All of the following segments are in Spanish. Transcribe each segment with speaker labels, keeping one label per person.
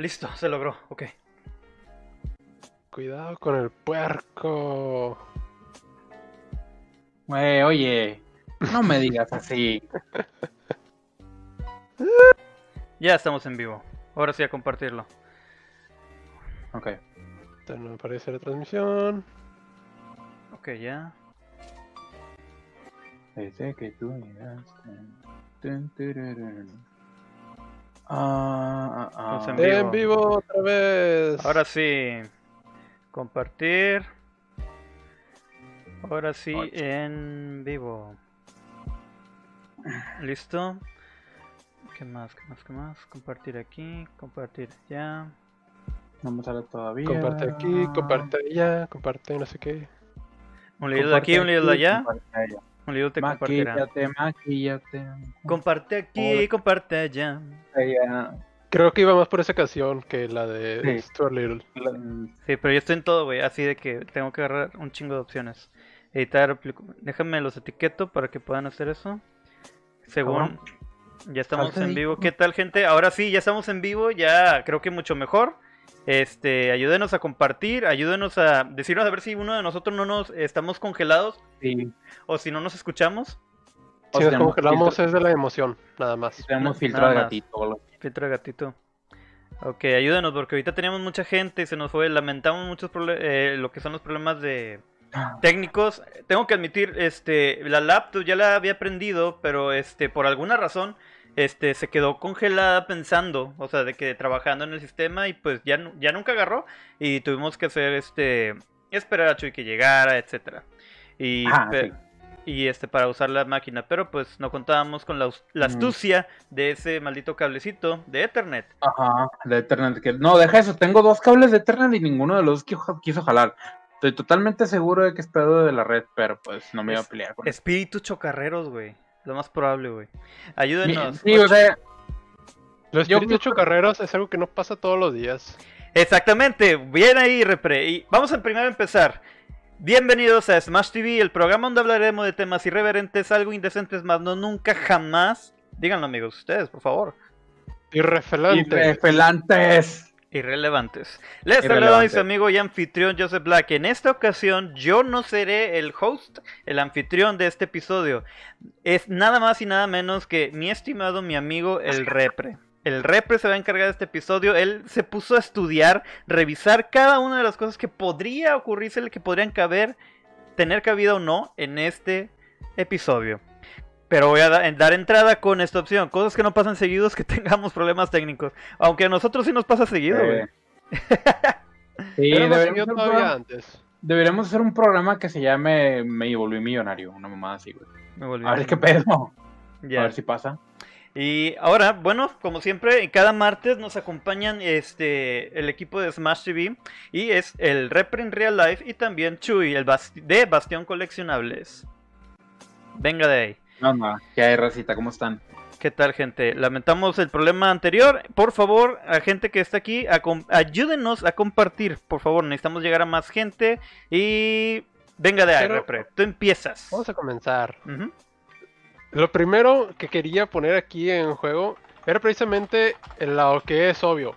Speaker 1: listo, se logró, ok.
Speaker 2: Cuidado con el puerco.
Speaker 3: Oye, no me digas así.
Speaker 1: Ya estamos en vivo. Ahora sí a compartirlo.
Speaker 3: Ok.
Speaker 2: No me aparece la transmisión.
Speaker 1: Ok, ya.
Speaker 3: Desde que tú llegaste. Ah, ah, ah.
Speaker 1: En vivo.
Speaker 2: En vivo otra vez.
Speaker 1: Ahora sí. Compartir. Ahora sí
Speaker 3: Ocho.
Speaker 1: en vivo. ¿Listo? ¿Qué más? ¿Qué más? ¿Qué más? Compartir aquí, compartir allá.
Speaker 3: No me sale todavía.
Speaker 2: Comparte aquí, comparte allá, comparte no sé qué.
Speaker 1: Un lío de aquí, un lío de allá.
Speaker 3: comparte allá.
Speaker 1: Un lío te compartirá.
Speaker 3: Maquíllate, maquíllate.
Speaker 1: Comparte aquí, comparte allá.
Speaker 3: Allá.
Speaker 2: Creo que iba más por esa canción que la de
Speaker 3: Sí.
Speaker 2: Stuart Little.
Speaker 3: La-
Speaker 1: Sí, pero yo estoy en todo, güey. Así de que tengo que agarrar un chingo de opciones. Editar, déjame los etiqueto para que puedan hacer eso. Según ya estamos en vivo. ¿Qué tal, gente? Ahora sí, ya estamos en vivo. Ya creo que mucho mejor. Este, ayúdenos a compartir, ayúdenos a decirnos a ver si uno de nosotros no nos estamos congelados
Speaker 3: Sí.
Speaker 1: o si no nos escuchamos.
Speaker 3: O
Speaker 2: Si nos
Speaker 3: tenemos
Speaker 2: congelamos
Speaker 3: filtro-
Speaker 2: es de la emoción, nada más.
Speaker 3: Tenemos filtro
Speaker 1: nada
Speaker 3: de
Speaker 1: más.
Speaker 3: gatito.
Speaker 1: Filtro de gatito. Ok, ayúdenos porque ahorita teníamos mucha gente y se nos fue. Lamentamos muchos problemas, lo que son los problemas de técnicos. Tengo que admitir, este, la laptop ya la había prendido, pero este, por alguna razón, este, se quedó congelada pensando, o sea, de que trabajando en el sistema y pues ya, ya nunca agarró y tuvimos que hacer, este, esperar a Chuy que llegara, etcétera. Y,
Speaker 3: sí.
Speaker 1: y este, para usar la máquina, pero pues no contábamos con la,
Speaker 3: Mm.
Speaker 1: astucia de ese maldito cablecito de Ethernet.
Speaker 3: Ajá, de Ethernet. Que... No, deja eso. Tengo dos cables de Ethernet y ninguno de los quiso, jalar. Estoy totalmente seguro de que es pedo de la red, pero pues no me iba a pelear con.
Speaker 1: Espíritus chocarreros, güey. Lo más probable, güey. Ayúdenos.
Speaker 3: Sí, o sea,
Speaker 2: Los
Speaker 3: Yo-
Speaker 2: espíritus chocarreros es algo que no pasa todos los días.
Speaker 1: Exactamente, bien ahí, Repre. Y vamos a primero empezar. Bienvenidos a Smash TV, el programa donde hablaremos de temas irreverentes, algo indecentes, más no nunca, jamás. Díganlo, amigos, ustedes, por favor.
Speaker 2: Irrefelante.
Speaker 3: irrefelantes.
Speaker 1: Irrelevantes. Les saluda
Speaker 3: Irrelevantes.
Speaker 1: mi amigo y anfitrión Joseph Black. En esta ocasión, yo no seré el host, el anfitrión de este episodio. Es nada más y nada menos que mi estimado, mi amigo, el Repre. El Repre se va a encargar de este episodio. Él se puso a estudiar, revisar cada una de las cosas que podría ocurrirse, que podrían caber, tener cabida o no en este episodio. Pero voy a da- dar entrada con esta opción. Cosas que no pasan seguidos, que tengamos problemas técnicos. Aunque a nosotros sí nos pasa seguido, güey.
Speaker 3: Eh, sí, deberíamos hacer, un
Speaker 2: todavía
Speaker 3: programa,
Speaker 2: antes.
Speaker 3: deberíamos hacer un programa que se llame Me volví millonario, una mamada así, güey.
Speaker 1: Me volví
Speaker 3: A ver qué pedo.
Speaker 1: Ya.
Speaker 3: A ver si pasa.
Speaker 1: Y ahora, bueno, como siempre, cada martes nos acompañan este el equipo de Smash TV y es el Repre en Real Life y también Chuy, el basti- de Bastión Coleccionables. Venga de ahí.
Speaker 3: No, no, ¿qué hay, racita? ¿Cómo están?
Speaker 1: ¿Qué tal, gente? Lamentamos el problema anterior. Por favor, a gente que está aquí, a ayúdenos a compartir. Por favor, necesitamos llegar a más gente. Y venga de ahí, Repre. Tú empiezas.
Speaker 2: Vamos a comenzar. Lo primero que quería poner aquí en juego era precisamente el lado que es obvio.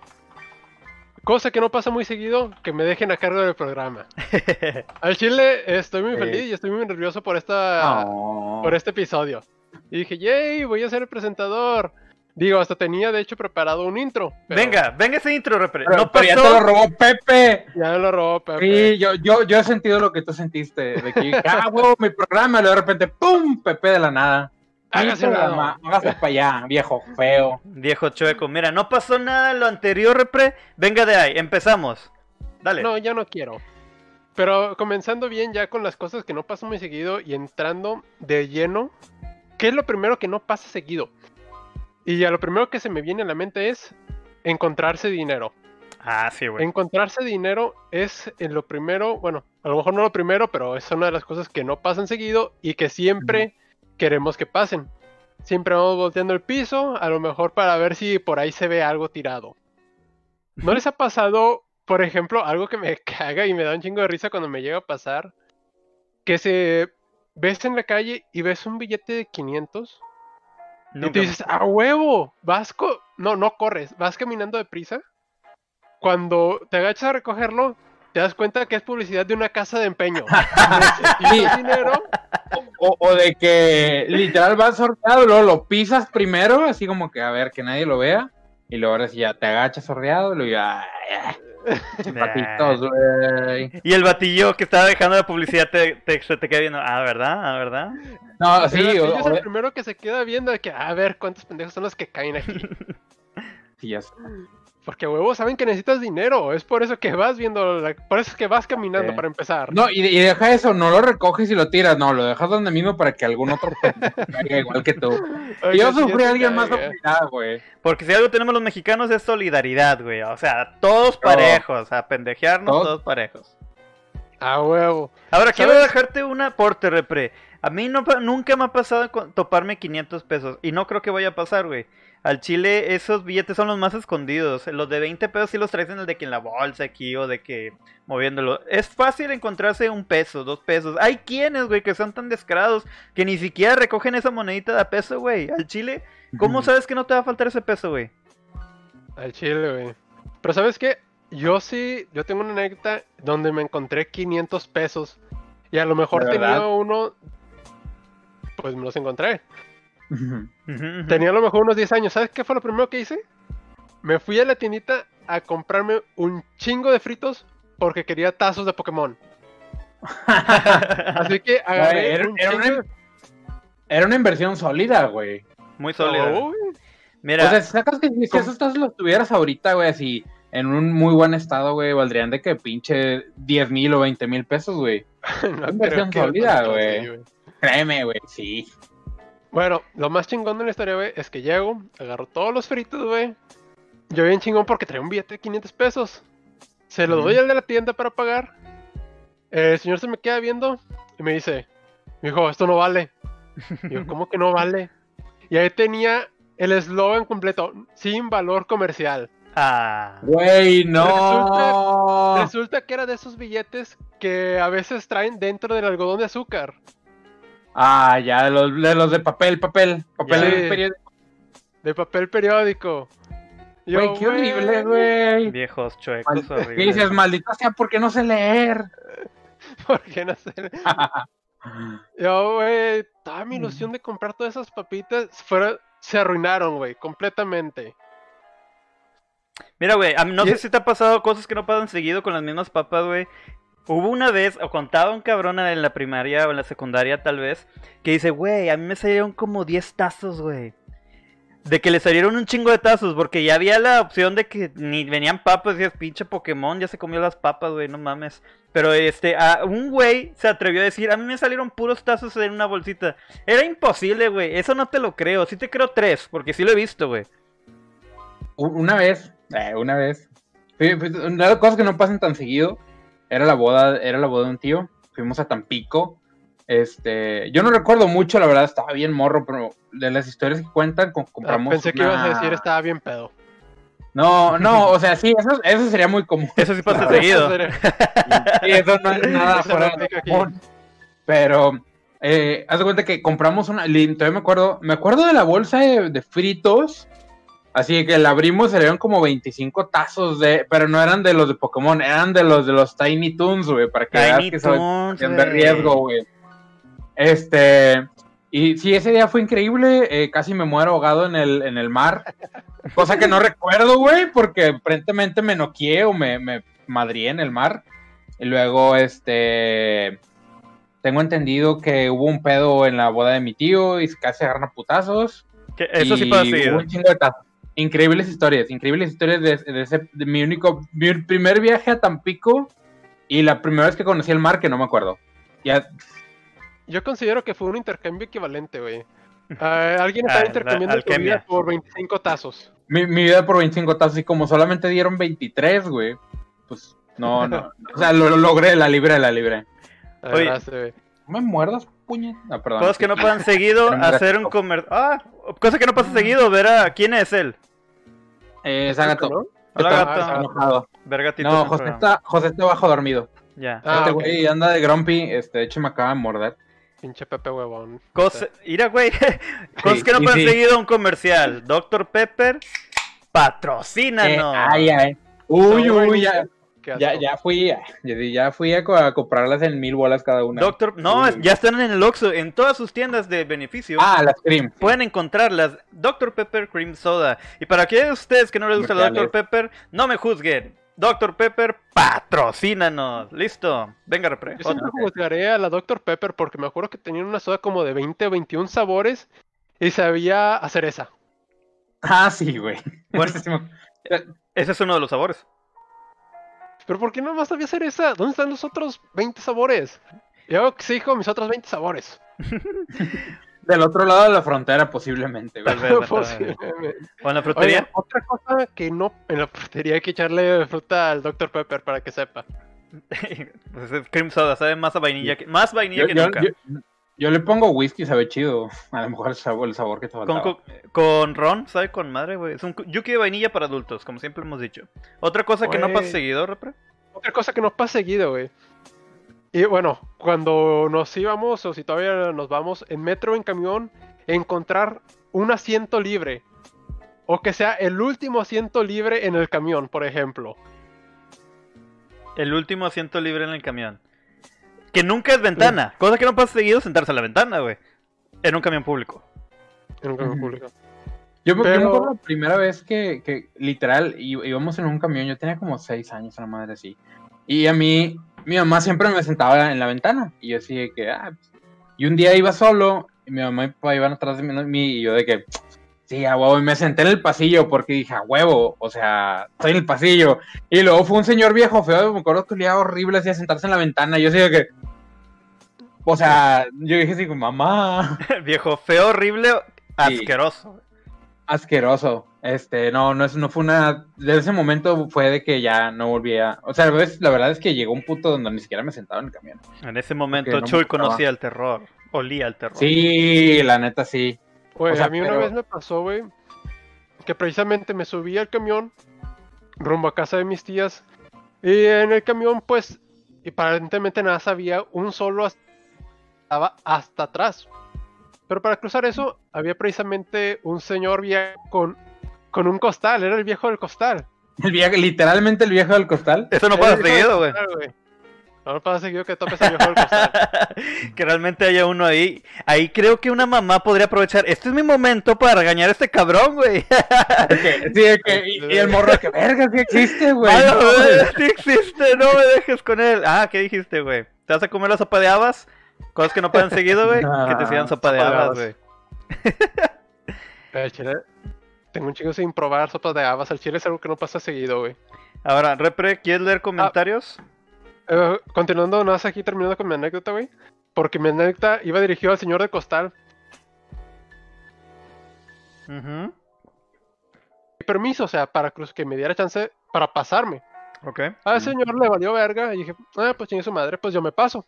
Speaker 2: Cosa que no pasa muy seguido, que me dejen a cargo del programa. Al chile estoy muy feliz y estoy muy nervioso por esta por este episodio. Y dije, yay, voy a ser el presentador. Digo, hasta tenía de hecho preparado un intro. pero
Speaker 1: venga, venga ese intro, Repre.
Speaker 3: Pero,
Speaker 1: no
Speaker 3: pero ya te
Speaker 1: pasó.
Speaker 3: lo robó Pepe.
Speaker 2: Ya me lo robó Pepe.
Speaker 3: Sí, yo, yo, yo he sentido lo que tú sentiste. De que, ah, huevo, mi programa, y luego de repente, ¡pum! Pepe de la nada.
Speaker 2: Hágase
Speaker 3: Hágase para allá, viejo feo.
Speaker 1: Viejo chueco, mira, no pasó nada en lo anterior, repre. Venga de ahí, empezamos. Dale.
Speaker 2: No, ya no quiero. Pero comenzando bien ya con las cosas que no pasan muy seguido y entrando de lleno, ¿qué es lo primero que no pasa seguido? Y ya lo primero que se me viene a la mente es encontrarse dinero.
Speaker 1: Ah, sí, güey.
Speaker 2: Encontrarse dinero es en lo primero, bueno, a lo mejor no lo primero, pero es una de las cosas que no pasan seguido y que siempre queremos que pasen. Siempre vamos volteando el piso, a lo mejor para ver si por ahí se ve algo tirado. ¿No les ha pasado, por ejemplo, algo que me caga y me da un chingo de risa cuando me llega a pasar? Que se ves en la calle y ves un billete de 500 y
Speaker 1: Nunca-
Speaker 2: tú dices, ¡a huevo! Vas co- no, no corres, vas caminando deprisa cuando te agachas a recogerlo, te das cuenta que es publicidad de una casa de empeño.
Speaker 3: Sí.
Speaker 2: Necesitas dinero.
Speaker 3: O, o de que literal vas sorteado, luego lo pisas primero, así como que a ver que nadie lo vea. Y luego ahora sí ya te agachas sordeado y luego ya. Patitos, güey.
Speaker 1: Y el batillo que estaba dejando la publicidad te, te, se te queda viendo. Ah, ¿verdad? Ah, ¿verdad?
Speaker 3: No,
Speaker 2: El
Speaker 3: sí,
Speaker 2: batillo
Speaker 3: o,
Speaker 2: es el primero que se queda viendo de que, a ver, cuántos pendejos son los que caen aquí.
Speaker 3: sí, ya sé.
Speaker 2: Porque huevos saben que necesitas dinero. Es por eso que vas viendo, la- por eso es que vas caminando
Speaker 3: Sí.
Speaker 2: para empezar.
Speaker 3: No, y, y deja eso, no lo recoges y lo tiras, no, lo dejas donde mismo para que algún otro caiga igual que tú. Yo sufrí a alguien más obligado, güey.
Speaker 1: Porque si algo tenemos los mexicanos es solidaridad, güey. O sea, todos parejos. A pendejearnos,
Speaker 3: Todos.
Speaker 1: todos parejos.
Speaker 2: A huevo.
Speaker 1: Ahora quiero dejarte un aporte, repre. A mí no, pa- nunca me ha pasado toparme 500 pesos. Y no creo que vaya a pasar, güey. Al chile esos billetes son los más escondidos. Los de 20 pesos sí los traes en el de que en la bolsa aquí o de que moviéndolo. Es fácil encontrarse un peso, dos pesos. Hay quienes, güey, que son tan descarados que ni siquiera recogen esa monedita de peso, güey. Al chile, ¿cómo sabes que no te va a faltar ese peso, güey?
Speaker 2: Al chile, güey. Pero ¿sabes qué? Yo sí, yo tengo una anécdota donde me encontré 500 pesos. Y a lo mejor
Speaker 3: ¿De
Speaker 2: tenía uno, pues me los encontré. Tenía a lo mejor unos 10 años. ¿Sabes qué fue lo primero que hice? Me fui a la tiendita a comprarme un chingo de fritos porque quería tazos de Pokémon. Así que agarré
Speaker 3: era-
Speaker 2: un
Speaker 3: era
Speaker 2: chingo
Speaker 3: una-
Speaker 2: de-
Speaker 3: Era una inversión sólida, güey.
Speaker 1: Muy sólido.
Speaker 2: Uy,
Speaker 1: Mira,
Speaker 3: O sea, si sacas que si esos tazos los tuvieras ahorita, güey, así en un muy buen estado, güey, valdrían de que pinche 10 mil o 20 mil pesos, güey.
Speaker 2: no
Speaker 3: Inversión sólida, güey. Créeme, güey, sí.
Speaker 2: Bueno, lo más chingón de la historia, güey, es que llego, agarro todos los fritos, güey. Yo bien chingón porque traía un billete de 500 pesos. Se lo doy al de la tienda para pagar. El señor se me queda viendo y me dice, dijo, esto no vale. Y yo, ¿cómo que no vale? Y ahí tenía el eslogan completo, sin valor comercial.
Speaker 1: ah,
Speaker 3: Güey, no.
Speaker 2: Resulta que era de esos billetes que a veces traen dentro del algodón de azúcar.
Speaker 3: Ah, ya, de los de, los de papel, papel, papel
Speaker 1: Ya.
Speaker 3: de periódico.
Speaker 2: De papel periódico. Yo,
Speaker 3: Güey, qué horrible, güey.
Speaker 1: viejos chuecos
Speaker 3: ¿Qué
Speaker 1: horribles.
Speaker 3: dices, maldita sea, ¿por qué no sé leer?
Speaker 2: ¿Por qué no sé? Yo, güey, toda mi ilusión de comprar todas esas papitas fuera, se arruinaron, güey, completamente.
Speaker 1: Mira, güey, a mí- no
Speaker 2: Y-
Speaker 1: sé si te ha pasado cosas que no pasan seguido con las mismas papas, güey. Hubo una vez, o contaba un cabrón en la primaria o en la secundaria tal vez, que dice, güey, a mí me salieron como 10 tazos, güey. De que le salieron un chingo de tazos, porque ya había la opción de que ni venían papas, es pinche Pokémon, ya se comió las papas, güey, no mames. Pero este, a un güey se atrevió a decir, a mí me salieron puros tazos en una bolsita. Era imposible, güey, eso no te lo creo, sí te creo tres, porque sí lo he visto, güey.
Speaker 3: Una vez, eh, una vez. Las cosas que no pasan tan seguido era la boda, era la boda de un tío. Fuimos a Tampico. Este, yo no recuerdo mucho, la verdad, estaba bien morro, pero de las historias que cuentan, co-
Speaker 2: Ah,
Speaker 3: compramos.
Speaker 2: pensé que ibas a decir estaba bien pedo.
Speaker 3: No, no, o sea, sí, eso, eso sería muy común.
Speaker 1: Eso sí pasa
Speaker 3: Claro.
Speaker 1: seguido.
Speaker 3: Sí, eso no es nada fuera de común. Pero, eh, haz de cuenta que compramos una. Todavía me acuerdo. Me acuerdo de la bolsa de, de fritos. Así que la abrimos, salieron como 25 tazos de. Pero no eran de los de Pokémon, eran de los de los Tiny Toons, güey. Para que veas que son de riesgo, güey. Este. Y sí, ese día fue increíble. eh, casi me muero ahogado en el, en el mar. Cosa que no recuerdo, güey, porque aparentemente me noqueé o me, me madrié en el mar. Y luego, este. Tengo entendido que hubo un pedo en la boda de mi tío y casi agarran a putazos.
Speaker 1: Que eso sí
Speaker 3: y hubo
Speaker 1: seguido.
Speaker 3: un chingo de tazos. Increíbles historias, increíbles historias de, de ese, de mi único, mi primer viaje a Tampico y la primera vez que conocí el mar, que no me acuerdo. Ya,
Speaker 2: Yo considero que fue un intercambio equivalente, güey. Ah, alguien
Speaker 1: Ah,
Speaker 2: estaba
Speaker 1: la
Speaker 2: intercambiando tu vida por 25 tazos.
Speaker 3: mi, mi vida por 25 tazos y como solamente dieron 23, güey, pues no, no. O sea, lo, lo logré, la libre, la libre.
Speaker 1: Oye.
Speaker 3: No me muerdas, puñet. Ah, perdón.
Speaker 1: Cosas que no pasan seguido, hacer un
Speaker 3: gatito.
Speaker 1: comer... Ah, cosa que no pasa seguido, ver a... ¿Quién es él?
Speaker 3: Eh, Zagato.
Speaker 2: ¿No?
Speaker 1: Hola, gato.
Speaker 3: está enojado.
Speaker 1: Ver gatitos
Speaker 3: No, José está, José está bajo dormido.
Speaker 1: Ya.
Speaker 2: Ah,
Speaker 3: este güey anda de grumpy, este, de hecho me acaba de morder.
Speaker 2: Pinche Pepe huevón.
Speaker 1: Cosa... Mira, güey. Cosas que no pasan
Speaker 3: sí.
Speaker 1: seguido, un comercial. Dr. Pepper,
Speaker 3: Eh,
Speaker 1: patrocínanos.
Speaker 3: ay, ay. Uy, uy, ya, ya,
Speaker 2: asco.
Speaker 3: ya fui, ya, ya fui a, co- a comprarlas en mil bolas cada una.
Speaker 1: Doctor, no,
Speaker 3: Uy.
Speaker 1: ya están en el Oxxo, en todas sus tiendas de beneficio.
Speaker 3: Ah, las cream.
Speaker 1: Pueden encontrarlas, Dr. Pepper Cream Soda. Y para aquellos de ustedes que no les gusta la Dr.
Speaker 3: Comerciales.
Speaker 1: Pepper, no me juzguen. Dr. Pepper, patrocínanos. Listo. Venga, repre.
Speaker 2: Yo siempre juzgaré a la Dr. Pepper porque me acuerdo que tenían una soda como de 20 o 21 sabores y sabía a cereza.
Speaker 3: Ah, sí, güey.
Speaker 1: Bueno. Ese es uno de los sabores.
Speaker 2: ¿Pero por qué no más sabía cereza? ¿Dónde están los otros 20 sabores? Yo exijo mis otros 20 sabores.
Speaker 3: Del otro lado de la frontera, posiblemente.
Speaker 2: Posiblemente.
Speaker 1: ¿O en la
Speaker 2: Oye,
Speaker 1: frutería?
Speaker 2: otra cosa que no... En la frutería hay que echarle fruta al Dr. Pepper para que sepa.
Speaker 1: pues es cream soda, sabe más a vainilla que, más vainilla
Speaker 3: Yo,
Speaker 1: que
Speaker 3: yo-
Speaker 1: nunca.
Speaker 3: yo- yo le pongo whisky, sabe chido. A lo mejor el sabor, el sabor que te
Speaker 1: Con,
Speaker 3: faltaba.
Speaker 1: co- con ron, sabe con madre, güey. Es un yuki de vainilla para adultos, como siempre hemos dicho. Otra cosa que no pasa seguido, repre.
Speaker 2: Otra cosa que nos pasa seguido, güey. Y bueno, cuando nos íbamos, o si todavía nos vamos, en metro o en camión, encontrar un asiento libre. O que sea el último asiento libre en el camión, por ejemplo.
Speaker 1: El último asiento libre en el camión. Que nunca es ventana. Cosa que no pasa seguido sentarse a la ventana, güey. En un camión público.
Speaker 2: En un camión público.
Speaker 3: Yo, me- yo me
Speaker 2: Pero-
Speaker 3: acuerdo la primera vez que, que literal íbamos en un camión, yo tenía como seis años, una madre así. Y a mí, mi mamá siempre me sentaba en la ventana. Y yo así de que, ah, pues. Y un día iba solo, y mi mamá y mi papá iban atrás de mí, y yo de que, sí, a huevo, y me senté en el pasillo porque dije, a huevo, o sea, estoy en el pasillo. Y luego fue un señor viejo feo, me acuerdo que olía horrible así a sentarse en la ventana. Y yo así de que, o sea, yo dije así, mamá.
Speaker 1: Viejo, feo, horrible, asqueroso.
Speaker 3: asqueroso. Este, no, no, es, no fue una. Desde ese momento fue de que ya no volvía. O sea, ves, la verdad es que llegó un punto donde ni siquiera me sentaba en el camión.
Speaker 1: En ese momento,
Speaker 3: no
Speaker 1: Chuy conocía el terror. Olía el terror.
Speaker 3: Sí, la neta sí.
Speaker 2: Güey,
Speaker 3: O sea,
Speaker 2: a mí una vez me pasó, güey, que precisamente me subí al camión rumbo a casa de mis tías. Y en el camión, pues, y aparentemente nada sabía, un solo estaba hasta atrás. Pero para cruzar eso, había precisamente un señor viejo con, con un costal, era el viejo del costal.
Speaker 3: El viejo, literalmente el viejo del costal.
Speaker 1: Eso no pasa seguido, güey.
Speaker 2: No pasa seguido que topes del costal.
Speaker 1: que realmente haya uno ahí. Ahí creo que una mamá podría aprovechar. Este es mi momento para regañar a este cabrón, güey.
Speaker 3: Sí, y, y el morro que verga, sí existe, güey. No,
Speaker 1: sí existe, no me dejes con él. Ah, ¿qué dijiste, güey? ¿Te vas a comer la sopa de habas? Cosas que no pueden seguido, güey. Que te sigan sopa de
Speaker 2: Sopa de
Speaker 1: habas, güey.
Speaker 2: El chile, tengo un chingo sin probar sopas de habas. El chile es algo que no pasa seguido, güey.
Speaker 1: Ahora, Repre, ¿quieres leer comentarios?
Speaker 2: Eh, continuando, nada más aquí terminando con mi anécdota, güey. Porque mi anécdota iba dirigida al señor de costal.
Speaker 1: Ujú,
Speaker 2: Permiso, o sea, para cruz que me diera chance para pasarme.
Speaker 1: Ok.
Speaker 2: A ese señor le valió verga y dije, ah, pues chingue su madre, pues yo me paso.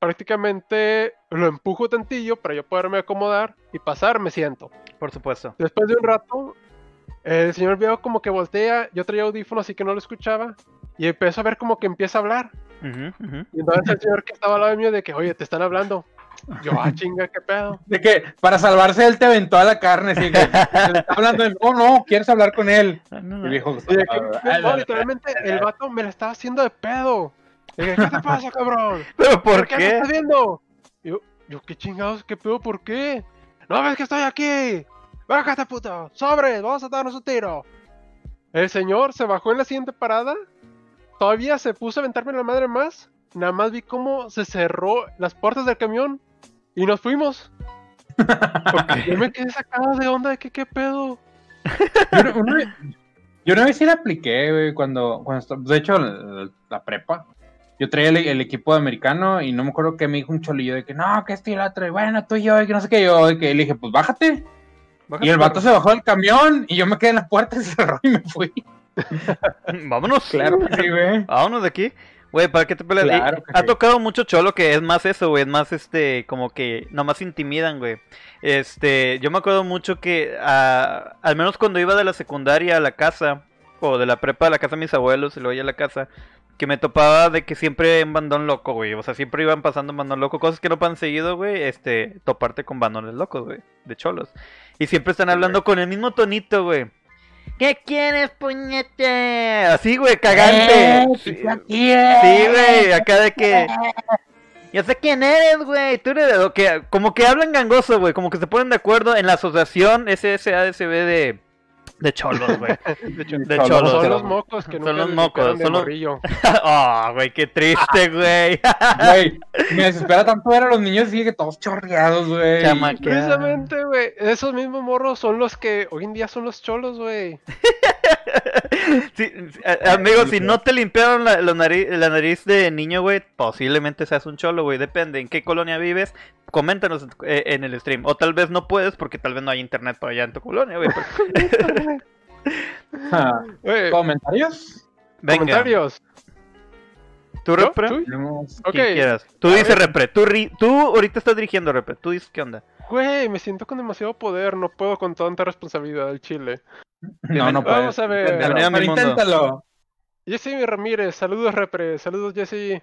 Speaker 2: Prácticamente lo empujo tantillo para yo poderme acomodar y pasar, me siento.
Speaker 1: Por supuesto.
Speaker 2: Después de un rato, el señor vio como que voltea, yo traía audífonos así que no lo escuchaba, y empezó a ver como que empieza a hablar. Y entonces el señor que estaba al lado mío de que, oye, te están hablando. Yo, ah, chinga, qué pedo.
Speaker 3: De que para salvarse él te aventó a la carne, así que le está hablando de, no, no, quieres hablar con él.
Speaker 1: Ah, no, no.
Speaker 3: El viejo
Speaker 2: Y de que,
Speaker 3: Ah,
Speaker 2: no, literalmente, el vato me la estaba haciendo de pedo. Y dije, ¿qué te pasa, cabrón?
Speaker 1: ¿Pero por
Speaker 2: qué me
Speaker 1: qué?
Speaker 2: estás viendo? Y Yo, yo, ¿qué chingados? ¿Qué pedo? ¿Por qué? ¿No ves que estoy aquí? ¡Bájate, puto! ¡Sobre! ¡Vamos a darnos un tiro! El señor se bajó en la siguiente parada. Todavía se puso a aventarme la madre más. Nada más vi cómo se cerró las puertas del camión. Y nos fuimos. Yo me quedé sacado de onda de que qué pedo.
Speaker 3: Yo una, vez, yo una vez sí la apliqué, güey, cuando, cuando de hecho, la, la prepa. Yo traía el, el equipo de americano y no me acuerdo que me dijo un cholillo de que no, que este y el otro, y bueno, tú y yo, y que no sé qué, yo, de que le dije, pues bájate. Y el vato se bajó del camión y yo me quedé en la puerta y se cerró y me fui.
Speaker 1: Vámonos.
Speaker 3: Claro que sí, güey.
Speaker 1: Vámonos de aquí. Güey, ¿para qué te peleas?
Speaker 3: Claro
Speaker 1: ha
Speaker 3: sí.
Speaker 1: tocado mucho cholo que es más eso, güey. Es más este, como que nomás intimidan, güey. Este, yo me acuerdo mucho que al menos cuando iba de la secundaria a la casa, o de la prepa a la casa de mis abuelos y luego ya a la casa, que me topaba de que siempre en bandón loco, güey. O sea, siempre iban pasando en bandón loco. Cosas que no pasan seguido, güey. Este, toparte con bandones locos, güey. De cholos. Y siempre están hablando con el mismo tonito, güey. ¿Qué quieres, puñete? Así, güey, cagante.
Speaker 3: Eh,
Speaker 1: Sí,
Speaker 3: ¿qué quieres?
Speaker 1: sí, güey, acá de que. Yo sé quién eres, güey. Tú eres de lo que. Como que hablan gangoso, güey. Como que se ponen de acuerdo en la asociación SSADCB de. De cholos, güey.
Speaker 2: De
Speaker 3: Cholos.
Speaker 1: cholos.
Speaker 2: son los mocos que
Speaker 1: Son
Speaker 2: nunca
Speaker 1: los mocos, son los-
Speaker 2: morrillo.
Speaker 1: Oh, güey, qué triste, güey.
Speaker 3: Güey, me desespera tanto ver a los niños así que todos chorreados, güey.
Speaker 2: Precisamente, güey, esos mismos morros son los que hoy en día son los cholos, güey.
Speaker 1: Sí, amigo, si no te limpiaron la, la nariz, la nariz de niño, güey, posiblemente seas un cholo, güey. Depende en qué colonia vives. Coméntanos eh, en el stream. O tal vez no puedes porque tal vez no hay internet para allá en tu colonia, güey. pero-
Speaker 3: Ah, ¿Comentarios?
Speaker 1: Venga,
Speaker 2: comentarios.
Speaker 1: tú. Repre, quieras. Tú dices. Repre. Tú, ri- tú ahorita estás dirigiendo, Repre. Tú dices, ¿qué onda?
Speaker 2: Güey, me siento con demasiado poder, no puedo con tanta responsabilidad del chile.
Speaker 3: No, no puedes.
Speaker 2: Vamos a ver.
Speaker 3: Inténtalo,
Speaker 1: Bienvenido a mi
Speaker 3: pero
Speaker 1: mundo.
Speaker 3: inténtalo.
Speaker 2: Jesse Ramírez, saludos Repre, saludos Jesse.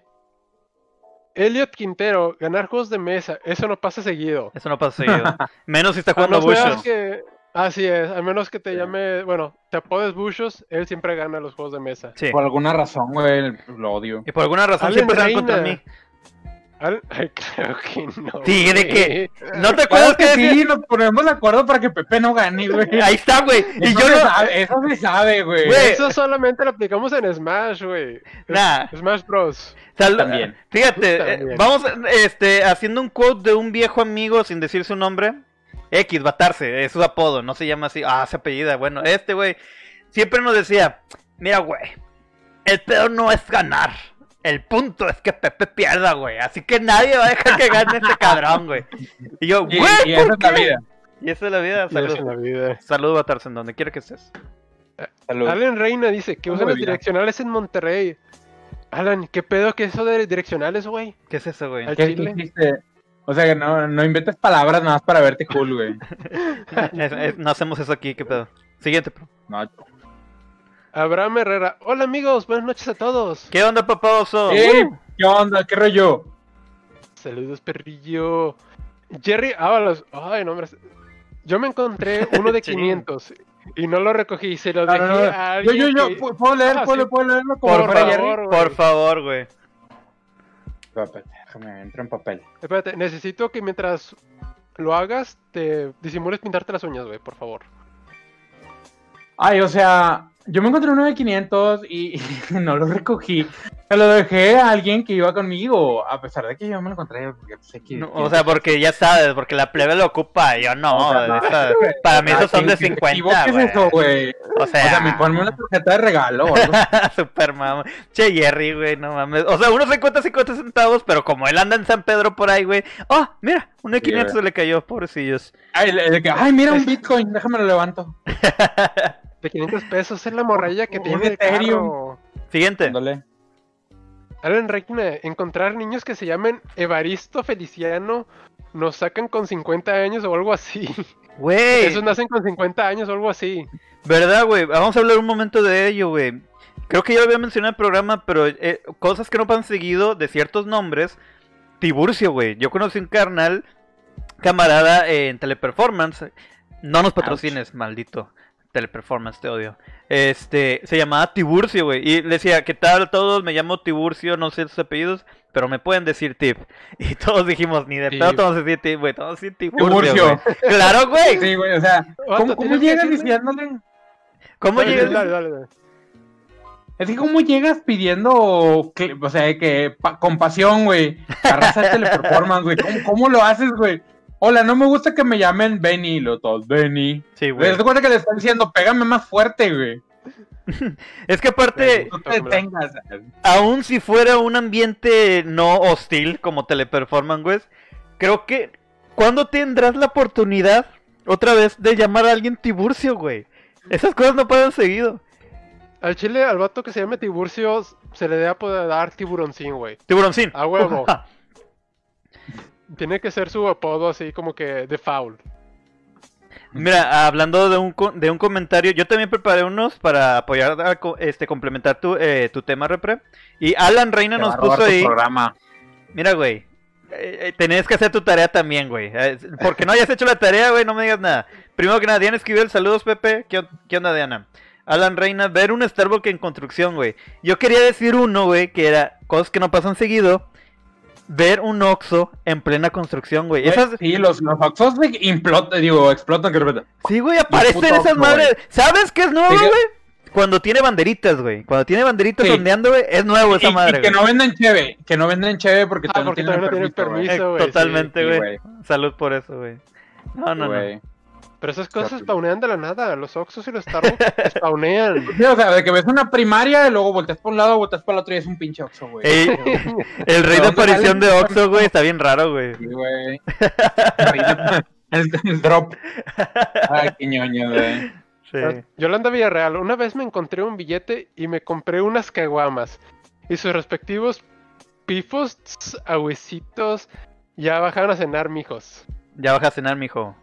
Speaker 2: Elliot Quintero, ganar juegos de mesa, eso no pasa seguido.
Speaker 1: Eso no pasa seguido. Menos si está jugando Bushos.
Speaker 2: que, así es, al menos que te llame, bueno, te apodes Bushos, él siempre gana los juegos de mesa.
Speaker 1: Sí.
Speaker 3: Por alguna razón, güey, lo odio.
Speaker 1: Y por alguna razón siempre se contra mí.
Speaker 2: Al- Ay, creo que no.
Speaker 1: Sí, ¿de qué?
Speaker 2: güey.
Speaker 1: ¿No te acuerdas
Speaker 3: Claro
Speaker 1: que
Speaker 3: que sí, nos ponemos de acuerdo para que Pepe no gane, güey.
Speaker 1: Ahí está, güey. Y
Speaker 3: Eso
Speaker 1: yo no.
Speaker 3: sabe, eso se sabe, güey.
Speaker 2: Eso solamente lo aplicamos en Smash, güey.
Speaker 1: Nah.
Speaker 2: Smash Bros.
Speaker 1: Sal-
Speaker 3: También.
Speaker 1: Fíjate, eh, vamos este, haciendo un quote de un viejo amigo sin decir su nombre. X, Batarse, es su apodo, no se llama así. Ah, se apellida. Bueno, este güey siempre nos decía: Mira, güey, el pedo no es ganar. El punto es que Pepe pierda, güey. Así que nadie va a dejar que gane este cabrón, güey. Y yo,
Speaker 3: Y,
Speaker 1: güey,
Speaker 3: y
Speaker 1: ¿por
Speaker 3: esa es la vida.
Speaker 1: Y esa es la vida.
Speaker 2: Y eso en
Speaker 1: Salud,
Speaker 2: la vida.
Speaker 1: salud Batarse, en donde quiera que estés.
Speaker 3: Salud.
Speaker 2: Alan Reina dice que usan los direccionales en Monterrey. Alan, ¿qué pedo que eso de direccionales, güey?
Speaker 1: ¿Qué es eso, güey?
Speaker 3: ¿Qué dijiste? O sea, que no, no inventes palabras nada más para verte cool, güey.
Speaker 1: Es- es- no hacemos eso aquí, ¿qué pedo? Siguiente, pro.
Speaker 3: No.
Speaker 2: Abraham Herrera. Hola amigos, buenas noches a todos.
Speaker 1: ¿Qué onda, papá oso?
Speaker 3: Ey, ¿Qué onda? ¿Qué rollo?
Speaker 2: Saludos, perrillo. Jerry Ábalos. Ay, no, hombre. Yo me encontré uno de
Speaker 1: Ching.
Speaker 2: 500 y no lo recogí. Se lo dejé
Speaker 3: no, no.
Speaker 2: a
Speaker 3: Yo,
Speaker 2: alguien
Speaker 3: yo, yo,
Speaker 2: que-
Speaker 3: ¿puedo leer?
Speaker 2: Ah,
Speaker 3: ¿Puedo,
Speaker 2: sí.
Speaker 3: puedo leerlo como
Speaker 1: Por
Speaker 2: favor.
Speaker 3: Jerry?
Speaker 2: güey.
Speaker 1: Por favor, güey.
Speaker 3: Espérate, déjame, entro en papel.
Speaker 2: Espérate, necesito que mientras lo hagas, te disimules pintarte las uñas, güey, por favor.
Speaker 3: Ay, o sea, yo me encontré uno de 500 y, y no lo recogí. Se lo dejé a alguien que iba conmigo, a pesar de que yo me lo encontré. Porque sé que,
Speaker 1: No, o sea, porque ya sabes, porque la plebe lo ocupa, yo no.
Speaker 3: O sea, no,
Speaker 1: esa-
Speaker 3: güey.
Speaker 1: para mí
Speaker 3: Ah,
Speaker 1: esos son
Speaker 3: ¿qué-
Speaker 1: de
Speaker 3: qué
Speaker 1: 50,
Speaker 3: equivoques
Speaker 1: güey.
Speaker 3: eso, güey?
Speaker 1: O
Speaker 3: O sea, me
Speaker 1: sea,
Speaker 3: ponme una tarjeta de regalo.
Speaker 1: super mamá. Che, Jerry, güey, no mames. O sea, unos 50, 50 centavos, pero como él anda en San Pedro por ahí, güey. Oh, mira, uno de
Speaker 3: Sí,
Speaker 1: 500
Speaker 3: güey.
Speaker 1: se le cayó, pobrecillos.
Speaker 3: Ay, le- le ay, mira un Bitcoin, déjame lo levanto.
Speaker 2: De 500 pesos es la morralla que tiene el
Speaker 3: Ethereum.
Speaker 2: carro.
Speaker 1: Siguiente.
Speaker 3: Ándale.
Speaker 2: Alan encontrar niños que se llamen Evaristo Feliciano nos sacan con 50 años o algo así.
Speaker 1: Güey,
Speaker 2: Esos nacen con 50 años o algo así.
Speaker 1: ¿verdad, güey? Vamos a hablar un momento de ello, güey. Creo que ya lo había mencionado en el programa, pero eh, cosas que no pasan seguido de ciertos nombres. Tiburcio, güey. Yo conocí un carnal, camarada en Teleperformance. No nos patrocines, maldito. Teleperformance, te odio. Este, se llamaba Tiburcio, güey. Y le decía, ¿qué tal a todos? Me llamo Tiburcio, no sé sus apellidos, pero me pueden decir Tip. Y todos dijimos, ni de pedo te vamos a decir Tip, güey. Te vamos a decir Tiburcio,
Speaker 3: Tiburcio.
Speaker 1: güey. Claro, güey.
Speaker 3: Sí, güey, o sea, ¿cómo, llegas diciéndole?
Speaker 1: ¿Cómo
Speaker 2: Dale,
Speaker 1: llegas?
Speaker 2: dale, dale, dale.
Speaker 3: Es que cómo llegas pidiendo, o sea, que pa- compasión, güey. La raza de teleperformance, güey. ¿Cómo, cómo lo haces, güey? Hola, no me gusta que me llamen Benny, lo todos, Benny.
Speaker 1: Sí,
Speaker 3: Güey, te cuenta que le están diciendo, pégame más fuerte, güey.
Speaker 1: Es que aparte,
Speaker 3: No te detengas.
Speaker 1: aun si fuera un ambiente no hostil como Teleperformance, güey, creo que ¿cuándo tendrás la oportunidad otra vez de llamar a alguien Tiburcio, güey? Esas cosas no pasan seguido.
Speaker 2: Al chile, al vato que se llame Tiburcio, se le debe poder dar tiburoncín, güey.
Speaker 1: Tiburoncín.
Speaker 2: A huevo. Tiene que ser su apodo así como que de foul.
Speaker 1: Mira, hablando de un, co- de un comentario, yo también preparé unos para apoyar, a este, complementar tu, eh, tu tema, Repre. Y Alan Reina
Speaker 3: Te
Speaker 1: nos puso ahí.
Speaker 3: programa.
Speaker 1: Mira, güey. eh, eh, tenés que hacer tu tarea también, güey. Eh, porque no hayas hecho la tarea, güey, no me digas nada. Primero que nada, Diana Esquivel, saludos, Pepe. ¿Qué, qué onda, Diana? Alan Reina, ver un Starbucks en construcción, güey. Yo quería decir uno, güey, que era cosas que no pasan seguido. Ver un Oxxo en plena construcción, güey. Esas...
Speaker 3: Sí, los, los Oxxos güey, implotan, digo, explotan, que repente.
Speaker 1: Sí, güey, aparecen esas madres.
Speaker 3: güey.
Speaker 1: ¿Sabes qué es nuevo,
Speaker 3: Sí, que-
Speaker 1: güey? Cuando tiene banderitas, güey. Cuando tiene banderitas
Speaker 3: Sí.
Speaker 1: ondeando, güey, es nuevo esa
Speaker 3: Y-
Speaker 1: madre,
Speaker 3: y que
Speaker 1: güey.
Speaker 3: no venden cheve, que no venden cheve porque
Speaker 2: Ah, porque
Speaker 3: no tienen permiso, güey.
Speaker 2: permiso. Güey, sí.
Speaker 1: totalmente,
Speaker 3: Sí,
Speaker 1: güey.
Speaker 3: güey.
Speaker 1: Salud por eso, güey. No, no, no.
Speaker 2: Pero esas cosas spawnean de la nada. Los Oxxos y los Starbucks spawnean.
Speaker 3: Sí, o sea, de que ves una primaria y luego volteas por un lado, volteas por el otro y es un pinche Oxxo, güey.
Speaker 1: Ey, el rey de aparición de? Oxxo, güey, está bien raro, güey.
Speaker 3: Sí, güey. el, el drop. Ay, qué ñoño, güey.
Speaker 1: Sí.
Speaker 2: Yolanda Villarreal, una vez me encontré un billete y me compré unas caguamas y sus respectivos pifos, tss, agüecitos, ya bajaron a cenar, mijos.
Speaker 1: Ya baja a cenar, mijo.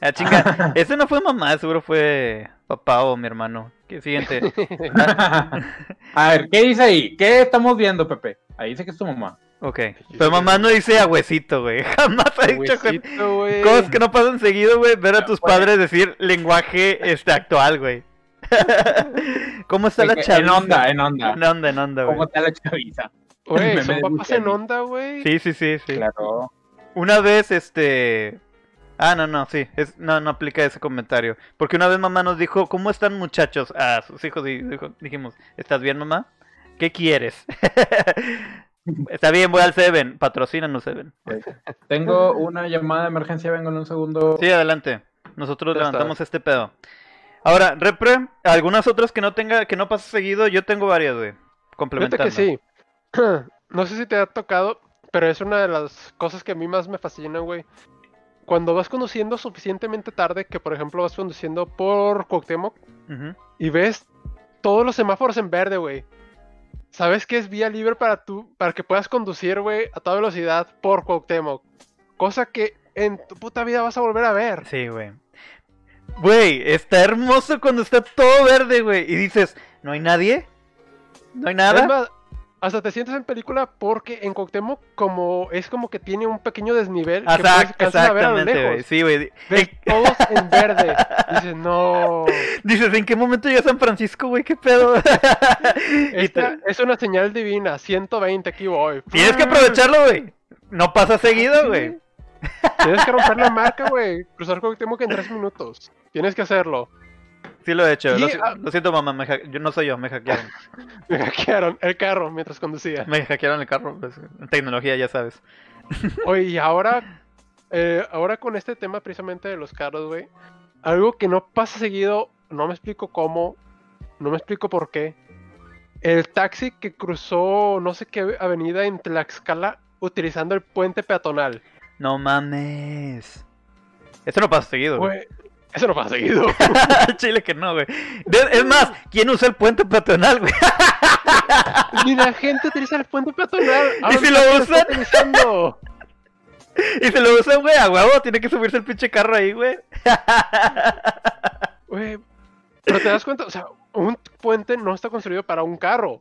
Speaker 1: Ah, chinga. Ese no fue mamá, seguro fue papá o mi hermano. Que siguiente.
Speaker 3: A ver, ¿qué dice ahí? ¿Qué estamos viendo, Pepe? Ahí dice que es tu mamá.
Speaker 1: Ok. Pero mamá no dice agüecito, güey. Jamás ha dicho que...
Speaker 2: Agüecito, güey.
Speaker 1: Cosas que no pasan seguido, güey. Ver a tus padres decir lenguaje este actual, güey. ¿Cómo está la chaviza?
Speaker 3: En onda, en onda.
Speaker 1: En onda, en onda,
Speaker 3: ¿Cómo
Speaker 1: güey.
Speaker 3: está la chaviza?
Speaker 2: Güey, son
Speaker 3: de
Speaker 2: papas en onda, güey.
Speaker 1: Sí, sí, sí, sí.
Speaker 3: Claro.
Speaker 1: Una vez, este... Ah, no, no, sí. Es... No, no aplica ese comentario. Porque una vez mamá nos dijo, ¿cómo están muchachos? A sus hijos y dijo- dijimos, ¿estás bien, mamá? ¿Qué quieres? Está bien, voy al Seven. Patrocínanos, Seven.
Speaker 3: Tengo una llamada de emergencia, vengo en un segundo.
Speaker 1: Sí, adelante. Nosotros
Speaker 2: Ya está.
Speaker 1: levantamos este pedo. Ahora, Repre, algunas otras que no tenga, que no pasa seguido, yo tengo varias, güey. Complementando.
Speaker 2: que sí. No sé si te ha tocado, pero es una de las cosas que a mí más me fascinan, güey. Cuando vas conduciendo suficientemente tarde, que por ejemplo vas conduciendo por Cuauhtémoc y ves todos los semáforos en verde, güey. Sabes que es vía libre para tú, para que puedas conducir, güey, a toda velocidad por Cuauhtémoc. Cosa que en tu puta vida vas a volver a ver.
Speaker 1: Sí, güey. Güey, está hermoso cuando está todo verde, güey. Y dices, ¿no hay nadie? ¿No hay nada?
Speaker 2: Hasta te sientes en película porque en Cuauhtémoc como es como que tiene un pequeño desnivel que puedes a ver a lo lejos.
Speaker 1: Sí, güey.
Speaker 2: Ves todos en verde. Dices, no.
Speaker 1: Dices, ¿en qué momento llega San Francisco, güey? ¿Qué pedo?
Speaker 2: Esta es una señal divina. 120, aquí voy.
Speaker 1: Tienes que aprovecharlo, güey. No pasa seguido, güey.
Speaker 2: Tienes que romper la marca, güey. Cruzar Cuauhtémoc en 3 minutos. Tienes que hacerlo.
Speaker 1: Sí lo he hecho.
Speaker 2: Y,
Speaker 1: lo, si-
Speaker 2: ah-
Speaker 1: lo siento, mamá. me yo no soy yo, me hackearon.
Speaker 2: Me hackearon el carro mientras conducía.
Speaker 1: Me hackearon el carro. pues, tecnología, ya sabes.
Speaker 2: Oye, y ahora, eh, ahora con este tema precisamente de los carros, güey, algo que no pasa seguido, no me explico cómo, no me explico por qué. El taxi que cruzó no sé qué avenida en Tlaxcala utilizando el puente peatonal.
Speaker 1: No mames. Esto no pasa seguido, güey.
Speaker 2: Güey, eso no pasa seguido.
Speaker 1: Chile que no, güey. Es más, ¿quién usa el puente peatonal, güey?
Speaker 2: Ni la gente utiliza el puente peatonal. Ahora
Speaker 1: si lo usan? Y se lo usa, güey, a huevo. Tiene que subirse el pinche carro ahí, güey.
Speaker 2: Güey, pero te das cuenta, o sea, un puente no está construido para un carro.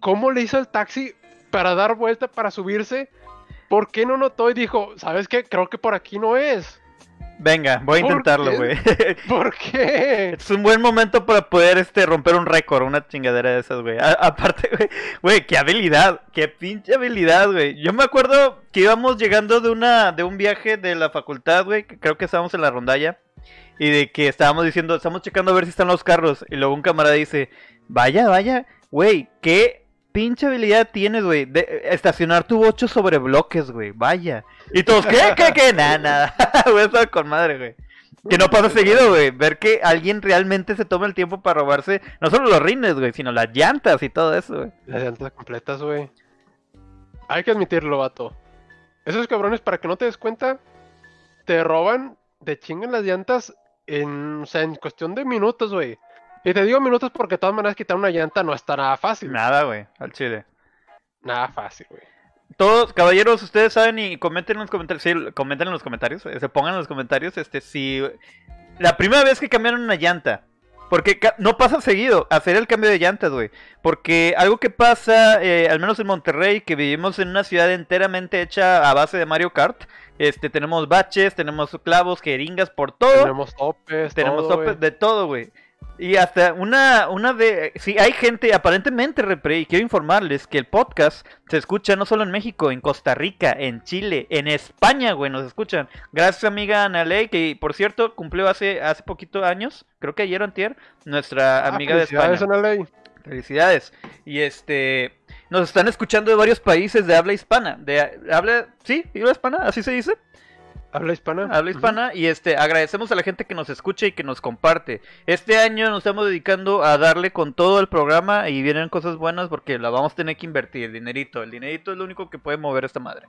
Speaker 2: ¿Cómo le hizo el taxi para dar vuelta, para subirse? ¿Por qué no notó y dijo, ¿sabes qué? Creo que por aquí no es.
Speaker 1: Venga, voy a
Speaker 2: ¿Por
Speaker 1: intentarlo, güey.
Speaker 2: ¿Por qué?
Speaker 1: Es un buen momento para poder este romper un récord, una chingadera de esas, güey. Aparte, güey, güey, qué habilidad, qué pinche habilidad, güey. Yo me acuerdo que íbamos llegando de una de un viaje de la facultad, güey, que creo que estábamos en la rondalla y de que estábamos diciendo, estamos checando a ver si están los carros y luego un camarada dice, "Vaya, vaya, güey, qué pinche habilidad tienes, güey, de estacionar tu bocho sobre bloques, güey. Vaya." Y todos, ¿qué? ¿Qué? ¿Qué? Nada, nada. Güey, estaba con madre, güey. Que no pasa seguido, güey. Ver que alguien realmente se toma el tiempo para robarse no solo los rines, güey, sino las llantas y todo eso, güey.
Speaker 2: Las llantas completas, güey. Hay que admitirlo, vato. Esos cabrones, para que no te des cuenta, te roban, te chingan las llantas en, o sea, en cuestión de minutos, güey. Y te digo minutos porque de todas maneras quitar una llanta no está nada fácil.
Speaker 1: Nada, güey, al chile.
Speaker 2: Nada fácil, güey.
Speaker 1: Todos, caballeros, ustedes saben y comenten en los comentarios, sí, comenten en los comentarios, eh, se pongan en los comentarios, este, si la primera vez que cambiaron una llanta, porque no pasa seguido hacer el cambio de llantas, güey, porque algo que pasa, eh, al menos en Monterrey, que vivimos en una ciudad enteramente hecha a base de Mario Kart, este, tenemos baches, tenemos clavos, jeringas por todo,
Speaker 2: Tenemos topes,
Speaker 1: tenemos
Speaker 2: todo,
Speaker 1: topes de todo, güey. Y hasta una, una de... Sí, hay gente, aparentemente, repre, y quiero informarles que el podcast se escucha no solo en México, en Costa Rica, en Chile, en España, güey, nos escuchan. Gracias, amiga Ana Ley, que por cierto cumplió hace, hace poquito años, creo que ayer o antier, nuestra
Speaker 2: Ah,
Speaker 1: amiga de España.
Speaker 2: felicidades, Ana Ley.
Speaker 1: Felicidades. Y este... Nos están escuchando de varios países de habla hispana. De habla... ¿Sí? ¿Habla hispana? ¿Así se dice?
Speaker 2: ¿Habla hispana?
Speaker 1: habla hispana y este agradecemos a la gente que nos escucha y que nos comparte. Este año nos estamos dedicando a darle con todo el programa y vienen cosas buenas porque la vamos a tener que invertir, el dinerito, el dinerito es lo único que puede mover esta madre.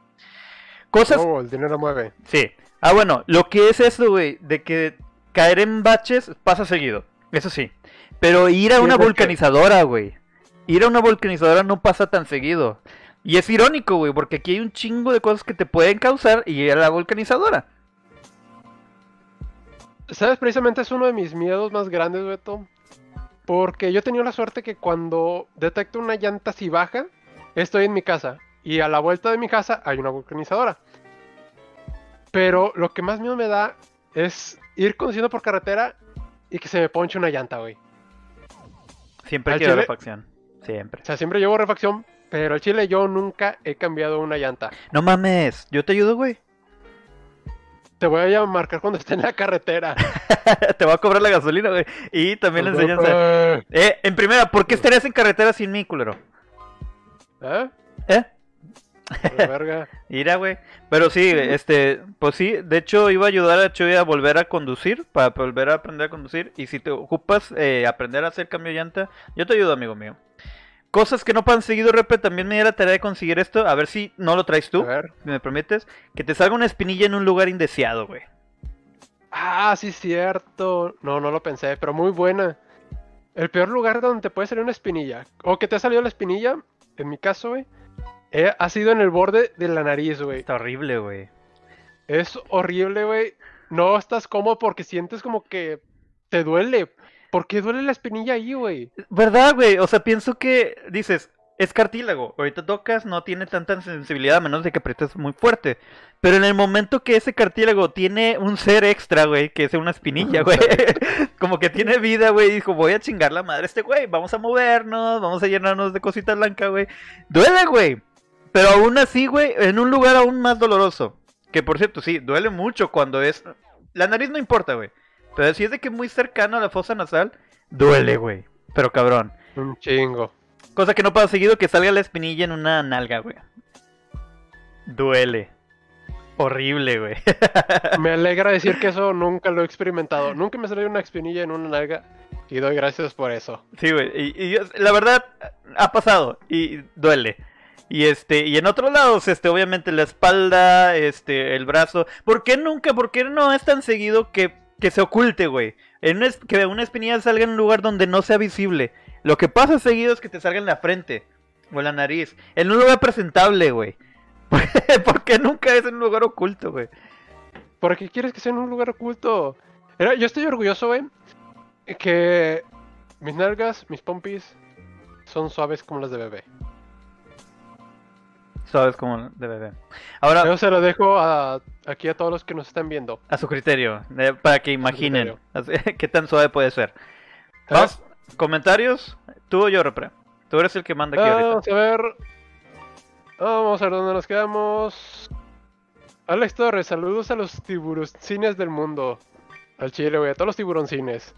Speaker 1: Cosas,
Speaker 2: Oh, el dinero mueve.
Speaker 1: sí. Ah, bueno, lo que es esto, güey, de que caer en baches pasa seguido, eso sí. Pero ir a una vulcanizadora, güey. Ir a una vulcanizadora no pasa tan seguido. Y es irónico, güey, porque aquí hay un chingo de cosas que te pueden causar y ir a la vulcanizadora.
Speaker 2: ¿Sabes? Precisamente es uno de mis miedos más grandes, Beto. Porque yo he tenido la suerte que cuando detecto una llanta si baja, estoy en mi casa. Y a la vuelta de mi casa hay una vulcanizadora. Pero lo que más miedo me da es ir conduciendo por carretera y que se me ponche una llanta, güey.
Speaker 1: Siempre
Speaker 2: Al
Speaker 1: quiero
Speaker 2: chile-
Speaker 1: refacción. Siempre.
Speaker 2: O sea, siempre llevo refacción, pero al chile yo nunca he cambiado una llanta.
Speaker 1: No mames, yo te ayudo, güey.
Speaker 2: Te voy a marcar cuando esté en la carretera.
Speaker 1: te voy a cobrar la gasolina, güey. Y también la enseñanza.
Speaker 2: ¿Eh?
Speaker 1: Eh, en primera, ¿por qué estarías en carretera sin mí, culero?
Speaker 2: ¿Eh?
Speaker 1: ¿Eh?
Speaker 2: La verga.
Speaker 1: Mira, güey. Pero sí, este, pues sí, de hecho iba a ayudar a Chuy a volver a conducir, para volver a aprender a conducir. Y si te ocupas eh, aprender a hacer cambio de llanta, yo te ayudo, amigo mío. Cosas que no pasan seguido, Repe, también me dio la tarea de conseguir esto. A ver si no lo traes
Speaker 2: A
Speaker 1: tú,
Speaker 2: ver.
Speaker 1: si me permites. Que te salga una espinilla en un lugar indeseado, güey.
Speaker 2: Ah, sí, cierto. No, no lo pensé, pero muy buena. El peor lugar donde te puede salir una espinilla, o que te ha salido la espinilla, en mi caso, güey, eh, ha sido en el borde de la nariz, güey.
Speaker 1: Está horrible, güey.
Speaker 2: Es horrible, güey. No estás cómodo porque sientes como que te duele. ¿Por qué duele la espinilla ahí, güey?
Speaker 1: ¿Verdad, güey? O sea, pienso que dices, es cartílago. Ahorita tocas, no tiene tanta sensibilidad a menos de que aprietes muy fuerte. Pero en el momento que ese cartílago tiene un ser extra, güey, que es una espinilla, güey, como que tiene vida, güey, dijo, voy a chingar la madre a este güey, vamos a movernos, vamos a llenarnos de cosita blanca, güey. Duele, güey. Pero aún así, güey, en un lugar aún más doloroso. Que por cierto, sí, duele mucho cuando es... La nariz no importa, güey. Pero si es de que muy cercano a la fosa nasal, duele, güey. Pero cabrón.
Speaker 2: Un chingo.
Speaker 1: Cosa que no pasa seguido que salga la espinilla en una nalga, güey. Duele. Horrible, güey.
Speaker 2: Me alegra decir que eso nunca lo he experimentado. Nunca me salió una espinilla en una nalga y doy gracias por eso.
Speaker 1: sí, güey. Y, y yo- la verdad, ha pasado. Y duele. Y este, y en otros lados, este, obviamente la espalda, este, el brazo. ¿Por qué nunca, por qué no es tan seguido que, que se oculte, güey? En una es- que una espinilla salga en un lugar donde no sea visible. Lo que pasa seguido es que te salga en la frente o en la nariz. En un lugar presentable, güey. ¿Por qué nunca es en un lugar oculto, güey?
Speaker 2: ¿Por qué quieres que sea en un lugar oculto? Era- yo estoy orgulloso, güey, que mis nalgas, mis pompis, son suaves como las de bebé.
Speaker 1: Sabes cómo de bebé. Ahora,
Speaker 2: Yo se lo dejo a, aquí a todos los que nos están viendo.
Speaker 1: a su criterio, eh, para que imaginen qué tan suave puede ser. Vamos, comentarios, tú o yo, Repre. Tú eres el que manda aquí
Speaker 2: Vamos
Speaker 1: ahorita.
Speaker 2: a ver. Vamos a ver dónde nos quedamos. Alex Torres, saludos a los tiburoncines del mundo. Al chile, güey, a todos los tiburoncines.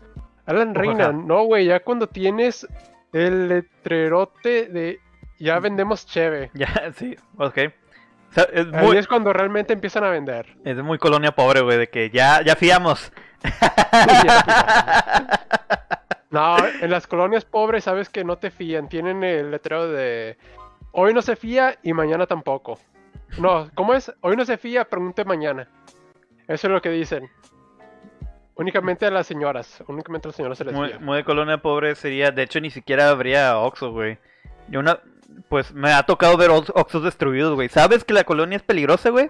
Speaker 2: Alan. Reina, no, güey, ya cuando tienes el letrerote de ya vendemos cheve.
Speaker 1: Ya, sí, ok. Sea, es,
Speaker 2: Ahí
Speaker 1: muy,
Speaker 2: es cuando realmente empiezan a vender.
Speaker 1: es muy colonia pobre, güey, de que ya, ya fiamos.
Speaker 2: No, en las colonias pobres sabes que no te fían. Tienen el letrero de hoy no se fía y mañana tampoco. No, ¿cómo es? Hoy no se fía, pregunte mañana. Eso es lo que dicen. Únicamente a las señoras. Únicamente a las señoras se les
Speaker 1: Muy,
Speaker 2: fía.
Speaker 1: muy de colonia pobre sería, de hecho ni siquiera habría Oxxo, güey. Yo una, pues me ha tocado ver Ox- Oxxos destruidos, güey. ¿Sabes que la colonia es peligrosa, güey?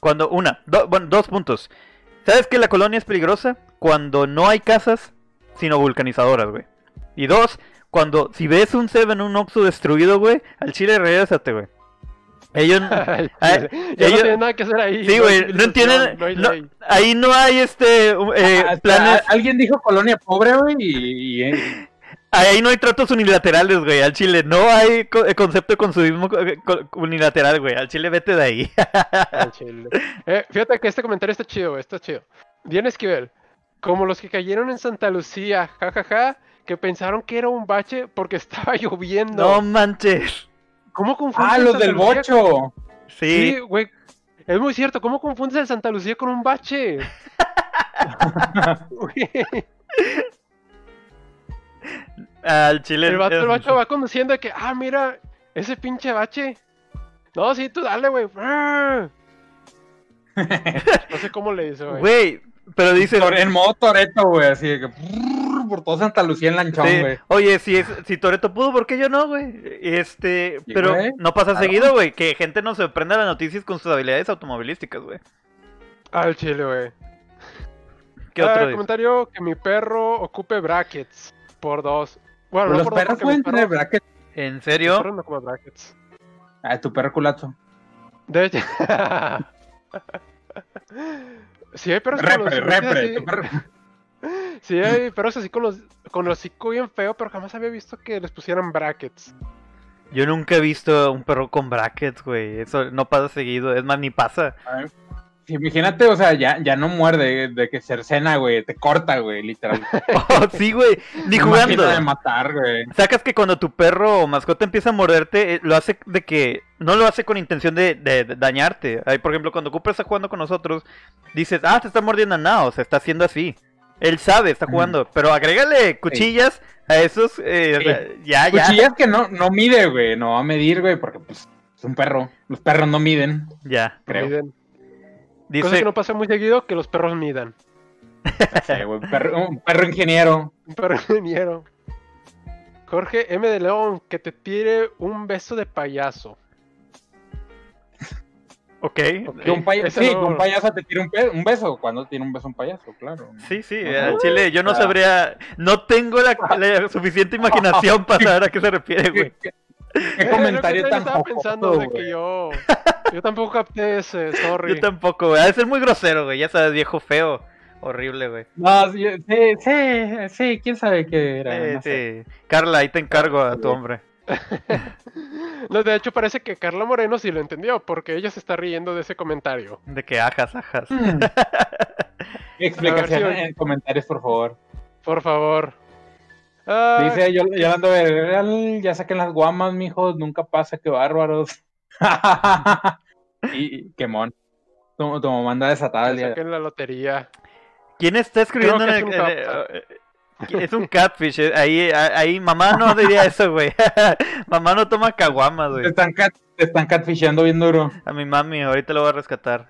Speaker 1: Cuando, una, do- bueno, dos puntos. ¿Sabes que la colonia es peligrosa? Cuando no hay casas, sino vulcanizadoras, güey. Y dos, cuando, si ves un Seven, un Oxxo destruido, güey, al chile regrésate, güey. Ellos,
Speaker 2: Ay,
Speaker 1: Ah,
Speaker 2: ya
Speaker 1: ellos-
Speaker 2: no tienen nada que hacer ahí.
Speaker 1: sí,
Speaker 2: no
Speaker 1: güey, no entienden,
Speaker 2: no
Speaker 1: ahí no hay este, eh,
Speaker 3: Ah,
Speaker 1: planes,
Speaker 3: a- Alguien dijo colonia pobre, güey, y, y-
Speaker 1: ahí no hay tratos unilaterales, güey, al Chile, no hay co- eh, concepto de consumidismo co- eh, unilateral, güey, al Chile vete de ahí.
Speaker 2: Al chile. Eh, fíjate que este comentario está chido, güey, está chido. Diana Esquivel, como los que cayeron en Santa Lucía, jajaja, que pensaron que era un bache porque estaba lloviendo.
Speaker 1: no manches,
Speaker 2: ¿Cómo confundes
Speaker 3: Ah, los
Speaker 2: Santa
Speaker 3: del
Speaker 2: Lucía
Speaker 3: bocho.
Speaker 1: sí,
Speaker 2: Sí, güey. Es muy cierto, ¿cómo confundes el Santa Lucía con un bache?
Speaker 1: Al Chile.
Speaker 2: el vato el bacho va conduciendo de que, ah, mira, ese pinche bache. No, sí, tú dale, güey. No sé cómo le hizo, güey.
Speaker 1: Güey, pero dice...
Speaker 3: En modo Toreto, güey, así de que por todo Santa Lucía en lanchón,
Speaker 1: Sí.
Speaker 3: güey.
Speaker 1: Oye, si, es, si Toreto pudo, ¿por qué yo no, güey? Este, pero no pasa
Speaker 3: Claro.
Speaker 1: seguido, güey, que gente no se prenda las noticias con sus habilidades automovilísticas, güey.
Speaker 2: Al chile, güey.
Speaker 1: ¿Qué
Speaker 2: Ah,
Speaker 1: otro dice?
Speaker 2: comentario que mi perro ocupe brackets por dos. Bueno, no
Speaker 3: los perros pueden tener brackets.
Speaker 1: ¿En serio?
Speaker 2: no brackets.
Speaker 3: Ah, tu perro culazo.
Speaker 2: De hecho. sí, hay perros con los
Speaker 3: Repre,
Speaker 2: así-
Speaker 3: tu perro-
Speaker 2: Sí, hay perros así con los con el hocico bien feo, pero jamás había visto que les pusieran brackets.
Speaker 1: Yo nunca he visto un perro con brackets, güey. Eso no pasa seguido. Es más, ni pasa.
Speaker 3: A ver, Imagínate, o sea, ya, ya no muerde de que cercena, güey, te corta, güey, literal.
Speaker 1: Oh, sí, güey. Ni jugando.
Speaker 3: de matar, güey.
Speaker 1: Sacas que cuando tu perro o mascota empieza a morderte, eh, lo hace de que. No lo hace con intención de, de- de dañarte. Ahí, por ejemplo, cuando Cooper está jugando con nosotros, dices, ah, te está mordiendo nada, o sea, está haciendo así. Él sabe, está jugando. Pero agrégale cuchillas a esos. eh,
Speaker 3: Sí.
Speaker 1: ya, ya.
Speaker 3: Cuchillas que no, no mide, güey, no va a medir, güey, porque pues es un perro. Los perros no miden,
Speaker 1: Ya.
Speaker 3: creo.
Speaker 2: Miden. Cosa
Speaker 1: Dice.
Speaker 2: que no pasa muy seguido, que los perros midan.
Speaker 3: Sí, güey, un perro, un perro ingeniero.
Speaker 2: Un perro ingeniero. Jorge M. de León, que te tire un beso de payaso.
Speaker 1: Ok.
Speaker 2: Ok.
Speaker 3: Que un paya-
Speaker 2: ese
Speaker 3: sí,
Speaker 2: no-
Speaker 3: un payaso te tira un, pe- un beso. Cuando tiene un beso un payaso, claro.
Speaker 1: Sí, sí, chile yo no sabría, no tengo la, la suficiente imaginación para saber a qué se refiere, güey.
Speaker 3: ¿Qué,
Speaker 2: Eh,
Speaker 3: comentario tan
Speaker 2: estaba
Speaker 3: jocoso,
Speaker 2: pensando de
Speaker 3: güey.
Speaker 2: que yo. Yo tampoco capté ese, sorry.
Speaker 1: Yo tampoco, güey, ha de ser muy grosero, güey, ya sabes, viejo feo, horrible, güey.
Speaker 3: No, sí, sí, sí, sí, quién sabe qué era.
Speaker 1: Sí,
Speaker 3: no sé.
Speaker 1: sí. Carla, ahí te encargo a tu hombre.
Speaker 2: No, de hecho, parece que Carla Moreno sí lo entendió, porque ella se está riendo de ese comentario.
Speaker 1: De que ajas, ajas.
Speaker 3: Mm. Explicación
Speaker 2: si-
Speaker 3: en comentarios, por favor.
Speaker 2: Por favor. Ah,
Speaker 3: Dice Yol- Yolanda Vergal, ya saquen las guamas, mijos, nunca pasa, qué bárbaros. y, qué mon. Tu, tu mamá anda desatada el día de
Speaker 2: saquen la lotería.
Speaker 1: ¿Quién está escribiendo en
Speaker 2: es
Speaker 1: el-
Speaker 2: un
Speaker 1: en el-
Speaker 2: catfish.
Speaker 1: eh, Es un catfish, eh, ahí, ahí, mamá no diría eso, güey. mamá no toma caguamas,
Speaker 3: Te
Speaker 1: güey.
Speaker 3: están, cat, te están catfishando bien duro.
Speaker 1: A mi mami, ahorita lo voy a rescatar.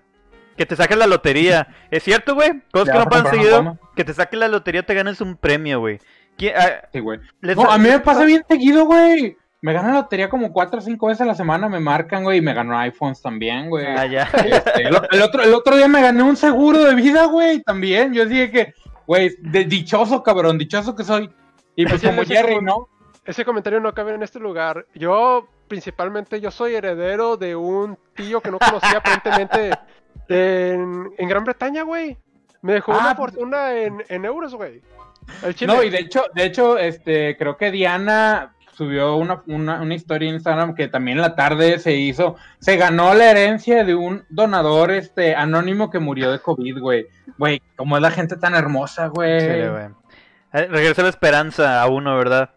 Speaker 1: Que te saques la lotería. ¿Es cierto, güey? Cosas
Speaker 3: Ya
Speaker 1: que no pasan seguido. Que te saques la lotería te ganes un premio, güey. ¿Quién- ah,
Speaker 3: Sí, güey.
Speaker 1: les-
Speaker 3: No, a mí me pasa bien seguido, güey. Me gano la lotería como cuatro o cinco veces a la semana, me marcan, güey, y me ganó iPhones también, güey.
Speaker 1: Ah, ya.
Speaker 3: Este, el, el otro, el otro día me gané un seguro de vida, güey, también. Yo dije que, güey, de dichoso, cabrón, dichoso que soy. Y pues como Jerry,
Speaker 2: como-
Speaker 3: ¿no?
Speaker 2: Ese comentario no cabe en este lugar. Yo, principalmente, yo soy heredero de un tío que no conocía aparentemente en, en Gran Bretaña, güey. Me dejó
Speaker 3: Ah,
Speaker 2: una
Speaker 3: pues-
Speaker 2: fortuna en, en euros, güey. El chile.
Speaker 3: No, y de hecho, de hecho, este, creo que Diana subió una, una, una historia en Instagram que también en la tarde se hizo, se ganó la herencia de un donador, este, anónimo que murió de COVID, güey. Güey, como es la gente tan hermosa, güey.
Speaker 1: Sí, güey. Eh, Regresa la esperanza a uno, ¿verdad?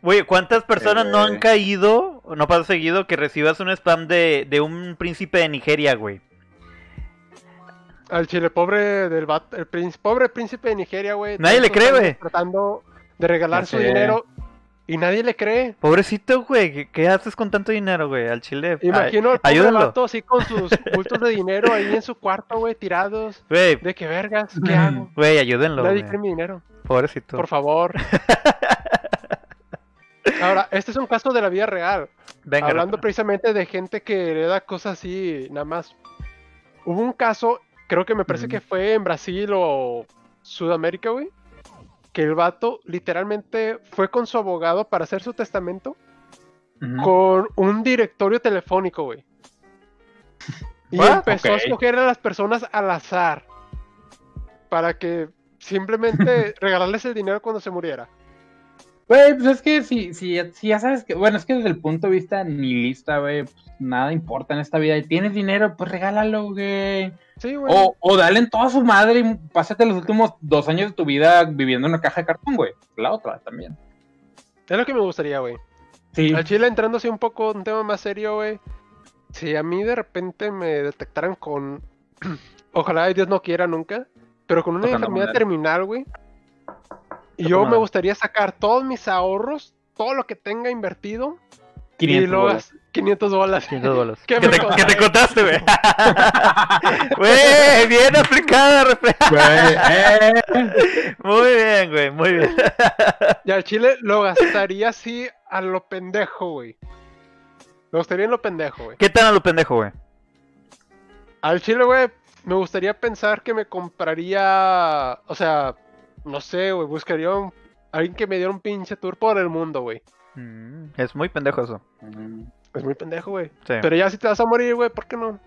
Speaker 1: Güey, ¿cuántas personas no han
Speaker 3: güey.
Speaker 1: caído, o no pasa seguido, que recibas un spam de, de un príncipe de Nigeria, güey?
Speaker 2: Al chile pobre del vato- el pobre príncipe de Nigeria, güey.
Speaker 1: Nadie le cree, güey.
Speaker 2: Tratando de regalar su dinero y nadie le cree.
Speaker 1: Pobrecito, güey, ¿qué, qué haces con tanto dinero, güey? Al chile. ay,
Speaker 2: Imagino al pobre vato así con sus bultos de dinero ahí en su cuarto, güey, tirados.
Speaker 1: Güey,
Speaker 2: De que vergas, ¿qué hago?
Speaker 1: güey, ayúdenlo,
Speaker 2: Nadie cree mi dinero.
Speaker 1: Pobrecito.
Speaker 2: Por favor. Ahora, este es un caso de la vida real.
Speaker 1: Venga,
Speaker 2: Hablando precisamente de gente que hereda cosas así, nada más. Hubo un caso, creo que me parece que fue en Brasil o Sudamérica, güey. Que el vato literalmente fue con su abogado para hacer su testamento con un directorio telefónico, güey. Y
Speaker 1: What?
Speaker 2: empezó a escoger a las personas al azar. Para que simplemente regalarles el dinero cuando se muriera.
Speaker 3: Güey, pues es que si, si, si ya sabes que, bueno, es que desde el punto de vista nihilista, güey, pues nada importa en esta vida. Y tienes dinero, pues regálalo, güey.
Speaker 2: Sí, güey.
Speaker 3: O, o dale en toda su madre y pásate los últimos dos años de tu vida viviendo en una caja de cartón, güey. La otra también.
Speaker 2: Es lo que me gustaría, güey.
Speaker 3: Sí.
Speaker 2: Al chile entrando así un poco un tema más serio, güey. Si a mí de repente me detectaran con. Ojalá Dios no quiera nunca. Pero con una
Speaker 3: Tocando
Speaker 2: enfermedad terminal, güey. Y yo me gustaría sacar todos mis ahorros, todo lo que tenga invertido.
Speaker 3: 500
Speaker 2: y gas- 500 dólares.
Speaker 1: 500 bolas.
Speaker 2: ¿Qué
Speaker 1: ¿Qué
Speaker 2: me
Speaker 1: te, que te contaste, güey? Güey, bien aplicada,
Speaker 3: Güey, eh.
Speaker 1: Muy bien, güey, muy bien.
Speaker 2: Y al chile lo gastaría así a lo pendejo, güey. Lo gastaría en lo pendejo, güey.
Speaker 1: ¿Qué tan a lo pendejo, güey?
Speaker 2: Al chile, güey, me gustaría pensar que me compraría. O sea, no sé, güey, buscaría un- alguien que me diera un pinche tour por el mundo, güey.
Speaker 1: Mm, Es muy pendejo eso.
Speaker 2: Es muy pendejo, güey.
Speaker 1: Sí.
Speaker 2: Pero ya si te vas a morir, güey, ¿por qué no?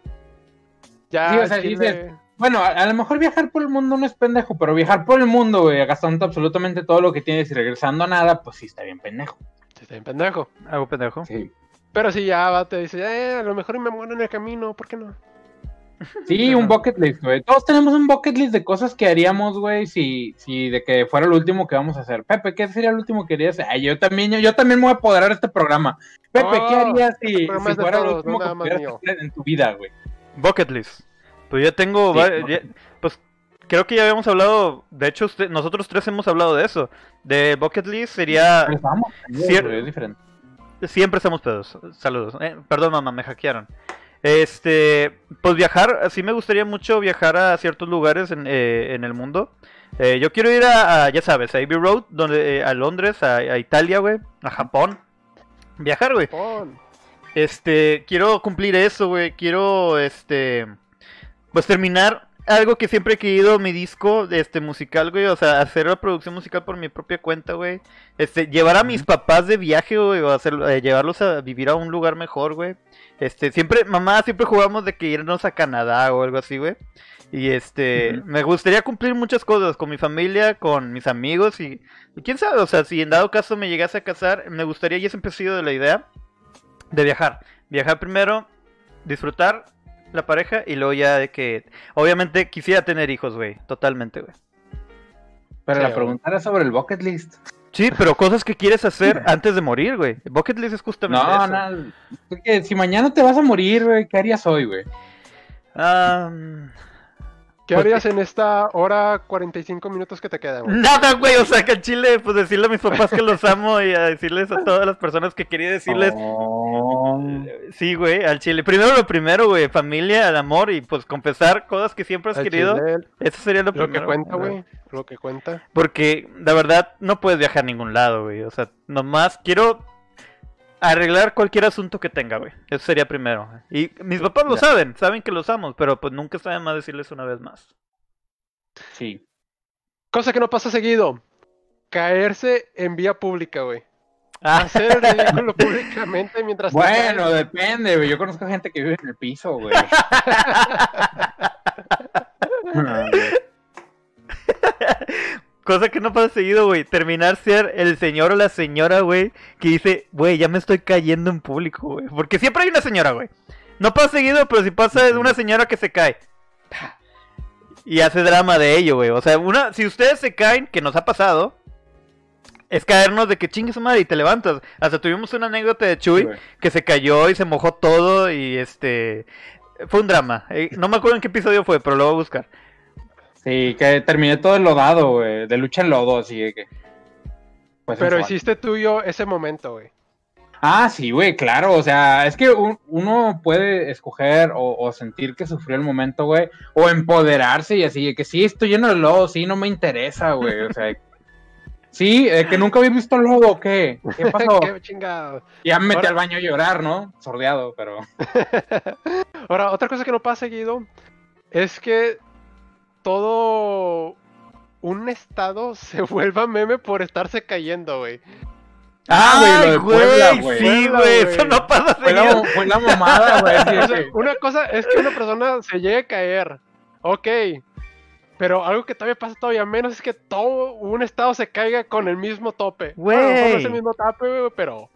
Speaker 2: Ya,
Speaker 3: Sí, o
Speaker 2: al
Speaker 3: sea,
Speaker 2: chile-
Speaker 3: dices- Bueno, a, a lo mejor viajar por el mundo no es pendejo, pero viajar por el mundo, güey, gastando absolutamente todo lo que tienes y regresando a nada, pues sí está bien pendejo.
Speaker 2: Sí, está bien pendejo.
Speaker 1: Algo pendejo.
Speaker 3: Sí.
Speaker 2: Pero si ya va, te dice, eh, a lo mejor me muero en el camino, ¿por qué no?
Speaker 3: Sí, un bucket list, güey. Todos tenemos un bucket list de cosas que haríamos, güey, si, si de que fuera lo último que vamos a hacer. Pepe, ¿qué sería lo último que harías? Ay, yo también, yo, yo también me voy a apoderar de este programa. Pepe, ¿qué
Speaker 2: Oh,
Speaker 3: harías si,
Speaker 2: este
Speaker 3: si fuera lo
Speaker 2: todos,
Speaker 3: último
Speaker 2: no
Speaker 3: que hacer en tu vida, güey?
Speaker 1: Bucket list. Pues yo tengo.
Speaker 3: Sí,
Speaker 1: ya- pues creo que ya habíamos hablado. De hecho, usted- nosotros tres hemos hablado de eso. De bucket list sería.
Speaker 3: Pero vamos, es diferente.
Speaker 1: Siempre estamos pedos. Saludos. Eh, perdón, mamá, me hackearon. Este, pues viajar, sí me gustaría mucho viajar a ciertos lugares en, eh, en el mundo. Eh, yo quiero ir a, a, ya sabes, a Abbey Road, donde, eh, a Londres, a, a Italia, güey, a Japón. Viajar, güey. Este, quiero cumplir eso, güey. Quiero, este, pues terminar algo que siempre he querido, mi disco, este, musical, güey. O sea, hacer la producción musical por mi propia cuenta, güey. Este, llevar a mis papás de viaje, güey, o hacer, llevarlos a vivir a un lugar mejor, güey. Este, siempre, mamá, siempre jugamos de que irnos a Canadá o algo así, güey. Y este, me gustaría cumplir muchas cosas con mi familia, con mis amigos y, y quién sabe, o sea, si en dado caso me llegase a casar, me gustaría, ya siempre he sido de la idea, de viajar. Viajar primero, disfrutar la pareja y luego ya de que, obviamente quisiera tener hijos, güey, totalmente, güey.
Speaker 3: Pero
Speaker 2: Sí,
Speaker 3: la pregunta era sobre el bucket list.
Speaker 1: Sí, pero cosas que quieres hacer antes de morir, güey. Bucket list es justamente
Speaker 3: No,
Speaker 1: eso.
Speaker 3: no. que si mañana te vas a morir, güey, ¿qué harías hoy, güey?
Speaker 2: ¿Qué
Speaker 1: Pues-
Speaker 2: harías en esta hora 45 minutos que te quedan, güey?
Speaker 1: Nada, güey, o sea, que en Chile, pues decirle a mis papás que los amo y a decirles a todas las personas que quería decirles.
Speaker 3: Oh.
Speaker 1: Sí, güey, al Chile. Primero lo primero, güey, familia, el amor y pues confesar cosas que siempre has
Speaker 2: Al
Speaker 1: querido.
Speaker 2: chile,
Speaker 1: Eso sería lo,
Speaker 2: Lo que
Speaker 1: primero.
Speaker 2: cuenta,
Speaker 1: ¿verdad?
Speaker 2: güey. Lo que cuenta.
Speaker 1: Porque, la verdad, no puedes viajar a ningún lado, güey. O sea, nomás quiero arreglar cualquier asunto que tenga, güey. Eso sería primero. Y mis papás lo
Speaker 3: Ya.
Speaker 1: saben, saben que los amo, pero pues nunca de más decirles una vez más.
Speaker 3: Sí.
Speaker 2: Cosa que no pasa seguido. Caerse en vía pública, güey.
Speaker 1: Ah,
Speaker 2: Hacer el ridículo públicamente mientras te
Speaker 3: Bueno, depende, güey. Yo conozco gente que vive en el piso, güey.
Speaker 1: Cosa que no pasa seguido, güey. Terminar ser el señor o la señora, güey, que dice, güey, ya me estoy cayendo en público, güey. Porque siempre hay una señora, güey. No pasa seguido, pero si pasa es una señora que se cae. Y hace drama de ello, güey. O sea, una, si ustedes se caen, que nos ha pasado, es caernos de que chingue su madre y te levantas. Hasta tuvimos una anécdota de Chuy que se cayó y se mojó todo y este... Fue un drama. Eh, No me acuerdo en qué episodio fue, pero lo voy a buscar.
Speaker 3: Sí, que terminé todo enlodado, güey. De lucha en lodo, así de que. Pues,
Speaker 2: Pero hiciste tuyo ese momento, güey.
Speaker 3: Ah, sí, güey, claro. O sea, es que un- uno puede escoger o, o sentir que sufrió el momento, güey. O empoderarse y así, de que sí, estoy lleno de lodo, sí, no me interesa, güey. O sea, sí, eh, que nunca había visto lodo, ¿o ¿qué? ¿Qué pasó?
Speaker 2: Qué chingado.
Speaker 3: Ya me metí
Speaker 2: Ahora-
Speaker 3: al baño a llorar, ¿no? Sordeado, pero.
Speaker 2: Ahora, otra cosa que no pasa seguido es que todo un estado se vuelva meme por estarse cayendo, güey.
Speaker 3: Ah, güey, lo de Puebla,
Speaker 1: güey,
Speaker 3: güey.
Speaker 1: sí, güey, eso
Speaker 2: güey.
Speaker 1: no pasa
Speaker 3: Fue la, fue la mamada, güey.
Speaker 2: O sea, una cosa es que una persona se llegue a caer. Ok. Pero algo que todavía pasa todavía menos es que todo un estado se caiga con el mismo tope. Bueno, lo mejor no es el
Speaker 1: Güey.
Speaker 2: mismo tope, güey, pero.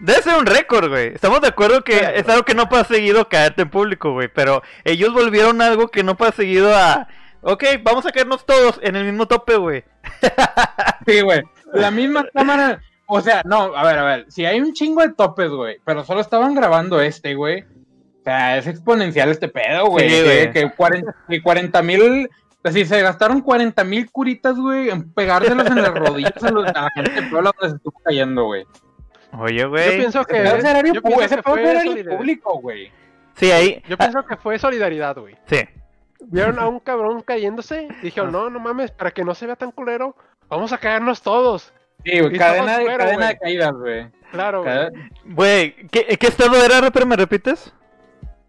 Speaker 1: Debe ser un récord, güey. Estamos de acuerdo que
Speaker 2: Claro.
Speaker 1: es algo que no pasa seguido caerte en público, güey. Pero ellos volvieron algo que no pasa seguido a. Ok, vamos a caernos todos en el mismo tope, güey.
Speaker 3: Sí, güey. La misma cámara. O sea, no, a ver, a ver. Si hay un chingo de topes, güey. Pero solo estaban grabando este, güey. O sea, es exponencial este pedo, güey.
Speaker 1: Sí,
Speaker 3: que,
Speaker 1: güey.
Speaker 3: que 40 que 40 mil. Así se gastaron 40 mil curitas, güey, en pegárselos en las rodillas a, los- a la gente de Puebla donde se estuvo cayendo, güey.
Speaker 1: Oye,
Speaker 2: Yo
Speaker 1: güey.
Speaker 3: Ese
Speaker 2: yo pienso
Speaker 3: ese
Speaker 2: que
Speaker 3: pedo es
Speaker 2: fue
Speaker 3: horario
Speaker 2: solidaridad.
Speaker 3: público, güey.
Speaker 1: Sí, ahí.
Speaker 2: Yo pienso que fue solidaridad, güey.
Speaker 1: Sí.
Speaker 2: Vieron a un cabrón cayéndose y dijeron, no, no mames, para que no se vea tan culero, vamos a caernos todos.
Speaker 3: Sí, güey. Cadena, de,
Speaker 2: fueron,
Speaker 3: cadena
Speaker 2: güey.
Speaker 3: de caídas, güey.
Speaker 2: Claro, güey.
Speaker 1: ¿qué, ¿qué estado era, pero me repites?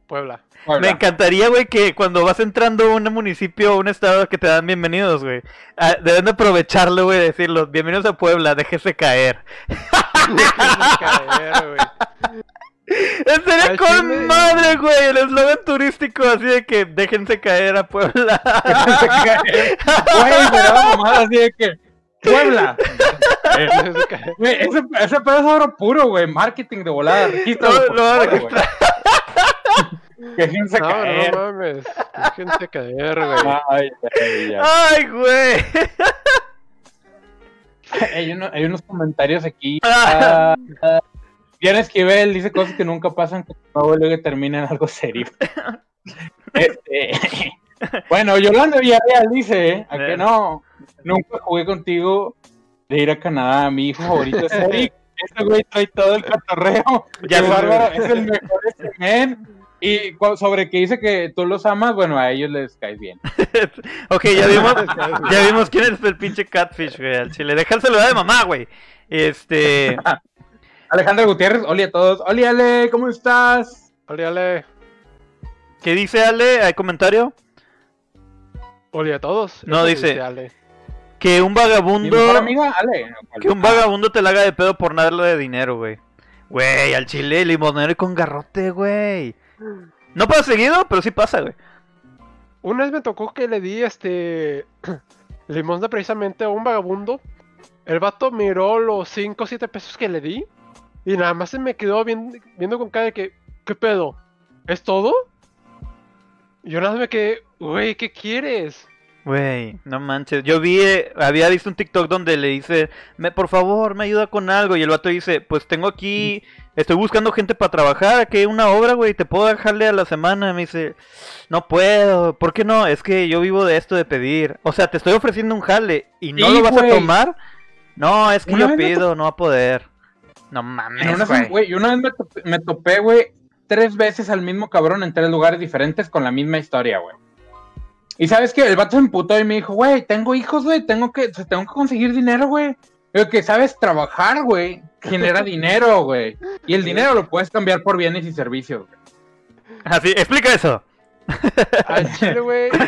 Speaker 2: Puebla.
Speaker 3: Puebla.
Speaker 1: Me encantaría, güey, que cuando vas entrando a un municipio o un estado que te dan bienvenidos, güey. ah, deben de aprovecharlo, güey, decirlo. Bienvenidos a Puebla, déjese caer.
Speaker 2: Déjense caer, güey. Al
Speaker 1: con
Speaker 2: chile-
Speaker 1: madre, güey. El eslogan turístico así de que déjense caer a Puebla.
Speaker 3: Güey, me daba mamada así de que. Puebla.
Speaker 2: Déjense caer.
Speaker 3: Güey, ese, ese pedo es oro puro, güey. Marketing de volada. Regístralo,
Speaker 1: Lo-
Speaker 3: por
Speaker 1: lo voy a
Speaker 3: favor, güey. Déjense
Speaker 2: No,
Speaker 3: caer.
Speaker 2: no mames. Déjense caer, güey.
Speaker 3: Ay, ay, ay.
Speaker 1: Ay, güey.
Speaker 3: Hay, uno- hay unos comentarios aquí.
Speaker 1: Ah.
Speaker 3: Ah, Diana Esquivel dice cosas que nunca pasan, que no vuelve que termina en algo serio. Este, bueno, Yolanda Villarreal dice, ¿eh? ¿a que no? Nunca jugué contigo de ir a Canadá. Mi hijo favorito es Eric. Ese güey trae todo el cotorreo.
Speaker 1: Ya
Speaker 3: bárbaro, es el mejor este men. Y sobre que dice que tú los amas, bueno, a ellos les caes bien.
Speaker 1: ok, ya vimos, ya vimos quién es el pinche catfish, güey. Al chile. Deja el celular de mamá, güey. Este.
Speaker 3: Alejandra Gutiérrez, hola a todos. Hola Ale, ¿cómo estás?
Speaker 2: Ole, ale.
Speaker 1: ¿Qué dice Ale? ¿Hay comentario?
Speaker 2: Ole a todos.
Speaker 1: No, dice-
Speaker 2: Ale.
Speaker 1: Que un
Speaker 3: Mi
Speaker 1: vagabundo.
Speaker 3: mejor amiga, Ale.
Speaker 1: Que un vagabundo te la haga de pedo por nada de dinero, güey. Güey, al chile, limonero y con garrote, güey. No pasa seguido, pero sí pasa, güey.
Speaker 2: Una vez me tocó que le di este limosna precisamente a un vagabundo. El vato miró los 5 o 7 pesos que le di. Y nada más se me quedó viendo, viendo con cara de que, ¿qué pedo? ¿Es todo? Y yo nada más me quedé, güey, ¿qué quieres?
Speaker 1: Güey, no manches. Yo vi, eh, había visto un TikTok donde le dice, me, por favor, me ayuda con algo. Y el vato dice, pues tengo aquí, estoy buscando gente para trabajar, aquí hay una obra, güey, te puedo dejarle a la semana. Me dice, no puedo, ¿por qué no? Es que yo vivo de esto de pedir. O sea, te estoy ofreciendo un jale y no
Speaker 3: Sí,
Speaker 1: lo vas a tomar. No, es que yo pido, no va a poder. No
Speaker 3: En
Speaker 1: mames,
Speaker 3: una,
Speaker 1: güey.
Speaker 3: güey, una vez me topé, me topé, güey, tres veces al mismo cabrón en tres lugares diferentes con la misma historia, güey. Y sabes que el vato se emputó y me dijo, güey, tengo hijos, güey, tengo que, tengo que conseguir dinero, güey. Digo que sabes trabajar, güey, genera dinero, güey. Y el dinero lo puedes cambiar por bienes y servicios, güey.
Speaker 1: Así, explica eso.
Speaker 2: Al chile, güey.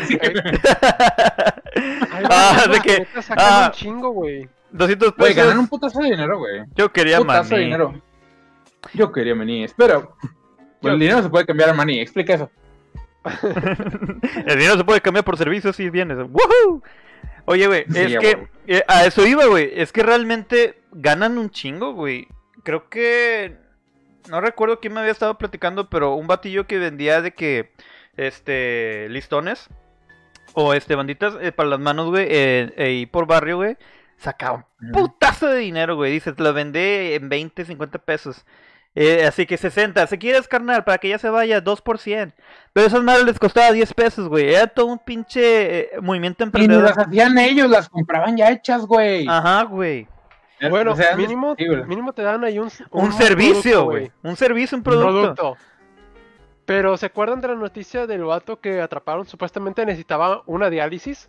Speaker 1: Ah, de que- ah.
Speaker 2: un chingo, güey.
Speaker 1: 200
Speaker 3: Güey,
Speaker 1: pesos.
Speaker 3: ganan un putazo de dinero, güey.
Speaker 1: Yo quería
Speaker 3: Putazo de
Speaker 1: maní.
Speaker 3: dinero. Yo quería maní, espero. Bueno, el dinero se puede cambiar a maní, explica eso.
Speaker 1: El dinero se puede cambiar por servicios y bienes. ¡Woohoo! Oye, güey,
Speaker 3: Sí,
Speaker 1: es que eh, a eso iba, güey. Es que realmente ganan un chingo, güey. Creo que no recuerdo quién me había estado platicando, pero un batillo que vendía de que este listones o este banditas eh, para las manos, güey, eh, eh, y por barrio, güey, sacaba un putazo de dinero, güey. Dice, te lo vendé en 20, 50 pesos. Eh, así que 60. Si quieres, carnal, para que ya se vaya, 2 por 100. Pero esas madres les costaba 10 pesos, güey. Era todo un pinche eh, movimiento
Speaker 3: Y ni
Speaker 1: emprendedor.
Speaker 3: las hacían ellos, las compraban ya hechas, güey.
Speaker 1: Ajá, güey.
Speaker 2: Bueno,
Speaker 3: O sea,
Speaker 2: mínimo,
Speaker 3: sí,
Speaker 2: mínimo te dan ahí un,
Speaker 1: Un, servicio,
Speaker 2: producto,
Speaker 1: güey. Un servicio, un
Speaker 2: Un
Speaker 1: producto.
Speaker 2: producto. Pero ¿se acuerdan de la noticia del vato que atraparon? Supuestamente necesitaba una diálisis.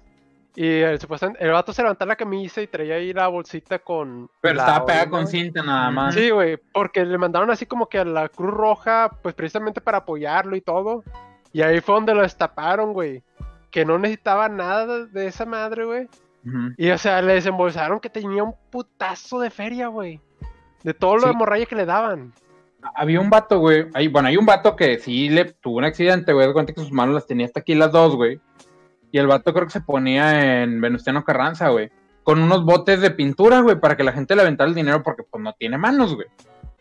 Speaker 2: Y el, supuestamente, el vato se levantaba la camisa y traía ahí la bolsita con.
Speaker 3: Pero
Speaker 2: la
Speaker 3: estaba pegada con cinta nada más.
Speaker 2: Sí, güey, porque le mandaron así como que a la Cruz Roja, pues precisamente para apoyarlo y todo. Y ahí fue donde lo destaparon, güey. Que no necesitaba nada de esa madre, güey. Y o sea, le desembolsaron que tenía un putazo de feria, güey. De todo lo de
Speaker 3: Sí.
Speaker 2: morralla que le daban.
Speaker 3: Había un vato, güey. Ahí, bueno, hay un vato que sí le tuvo un accidente, güey. De cuenta que sus manos las tenía hasta aquí las dos, güey. Y el vato creo que se ponía en Venustiano Carranza, güey. Con unos botes de pintura, güey, para que la gente le aventara el dinero porque pues no tiene manos, güey.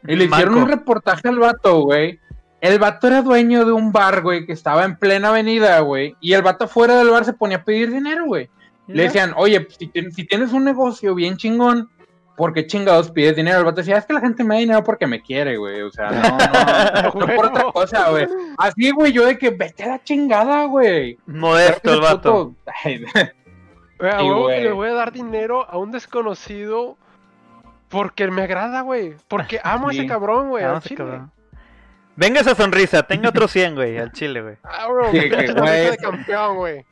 Speaker 3: Y le hicieron un reportaje al vato, güey. El vato era dueño de un bar, güey, que estaba en plena avenida, güey. Y el vato fuera del bar se ponía a pedir dinero, güey. Le decían, oye, pues, si, si tienes un negocio bien chingón, ¿por qué chingados pides dinero? El vato decía, es que la gente me da dinero porque me quiere, güey. O sea, no, no, no, no por otra cosa, güey. Así, güey, yo de que vete a la chingada, güey.
Speaker 1: Modesto el vato.
Speaker 2: Güey, a huevo que le voy a dar dinero a un desconocido porque me agrada, güey. Porque amo a ese cabrón, güey. Al
Speaker 1: ese
Speaker 2: chile.
Speaker 1: cabrón. Venga esa sonrisa, tenga otro 100, güey, al chile, güey.
Speaker 2: Ah, bro,
Speaker 3: Sí,
Speaker 2: pinche
Speaker 3: que,
Speaker 2: sonrisa
Speaker 3: güey.
Speaker 2: de campeón, güey.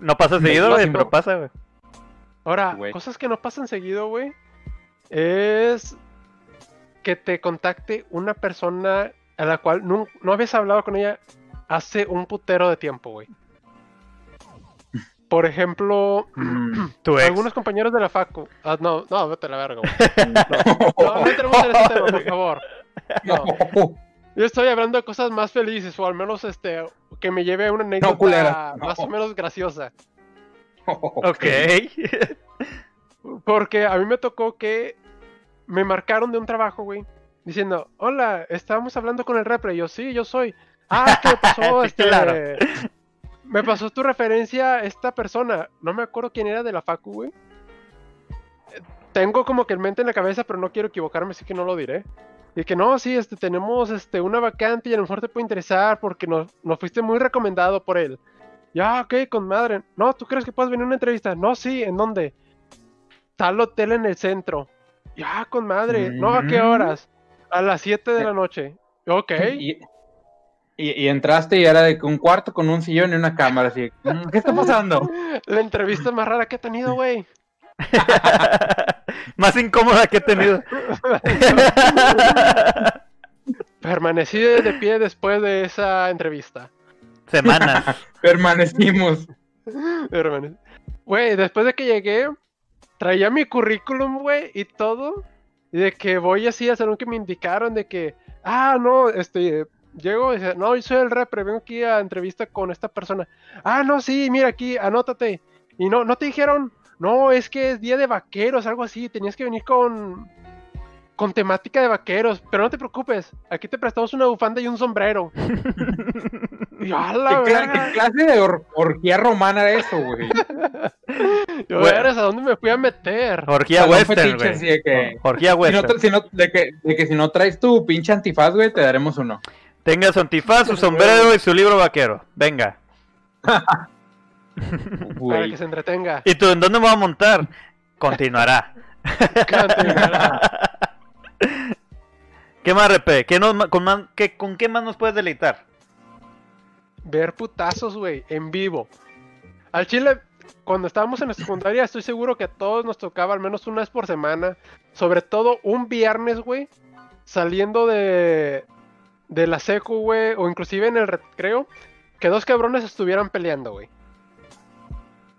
Speaker 1: No pasa seguido, güey, pero pasa, güey.
Speaker 2: Ahora, cosas que no pasan seguido, güey, es que te contacte una persona a la cual nun- no, habías hablado con ella hace un putero de tiempo, güey. Por ejemplo,
Speaker 3: mm,
Speaker 1: Tu ex.
Speaker 2: algunos compañeros de la facu. Ah, no, no, vete a la verga, güey. No, no entremos en ese tema, por favor. No. Yo estoy hablando de cosas más felices, o al menos este, que me lleve a una anécdota
Speaker 3: no.
Speaker 2: más o menos graciosa.
Speaker 1: Ok.
Speaker 2: Porque a mí me tocó que me marcaron de un trabajo, güey. Diciendo, hola, estábamos hablando con el repre. Y yo, sí, yo soy. Ah, ¿qué me pasó? Este,
Speaker 1: claro.
Speaker 2: Me pasó tu referencia a esta persona. No me acuerdo quién era de la facu, güey. Tengo como que el mente en la cabeza, pero no quiero equivocarme, así que no lo diré. Y que no, sí, este, tenemos este, una vacante y a lo mejor te puede interesar porque nos, nos fuiste muy recomendado por él. Ya, ok, con madre. No, ¿tú crees que puedes venir a una entrevista? No, sí, ¿en dónde? Tal hotel en el centro. Ya, con madre. No, ¿a qué
Speaker 3: Mm.
Speaker 2: horas? A las 7 de la noche. Ok.
Speaker 3: Y, y- y entraste y era de un cuarto con un sillón y una cámara, así. mm, ¿Qué está pasando?
Speaker 2: La entrevista más rara que he tenido, güey.
Speaker 1: Más incómoda que he tenido.
Speaker 2: Permanecí de pie después de esa entrevista.
Speaker 1: Semanas.
Speaker 3: Permanecimos.
Speaker 2: Permane- Güey, después de que llegué, traía mi currículum, güey, y todo. Y de que voy así a salón que me indicaron de que, ah, no, este, llego y dice, no, yo soy el repre, vengo aquí a entrevista con esta persona. Ah, no, sí, mira aquí, anótate. Y no, no te dijeron, no, es que es día de vaqueros, algo así, tenías que venir con, con temática de vaqueros, pero no te preocupes, aquí te prestamos una bufanda y un sombrero. y yo, "A la
Speaker 3: ¿Qué, cla-
Speaker 2: verga".
Speaker 3: qué clase de or- orgía romana era eso, güey?
Speaker 2: Yo,
Speaker 1: Güey.
Speaker 2: "Vergas, ¿a dónde me fui a meter?
Speaker 1: Orgía western, güey.
Speaker 3: de que-
Speaker 1: Orgía
Speaker 3: Si no,
Speaker 1: western.
Speaker 3: tra- si no- de, que, de que si no traes tu pinche antifaz, güey, te daremos uno.
Speaker 1: Tenga su antifaz, su sombrero y su libro vaquero. Venga.
Speaker 2: Para que se entretenga.
Speaker 1: ¿Y tú en dónde me voy a montar? Continuará.
Speaker 2: Continuará.
Speaker 1: ¿Qué más, Repe? ¿Qué nos con, más- qué- ¿Con qué más nos puedes deleitar?
Speaker 2: Ver putazos, güey, en vivo. Al chile, cuando estábamos en la secundaria, estoy seguro que a todos nos tocaba al menos una vez por semana. Sobre todo un viernes, güey. Saliendo de, de la secu, güey. O inclusive en el recreo. Que dos cabrones estuvieran peleando, güey.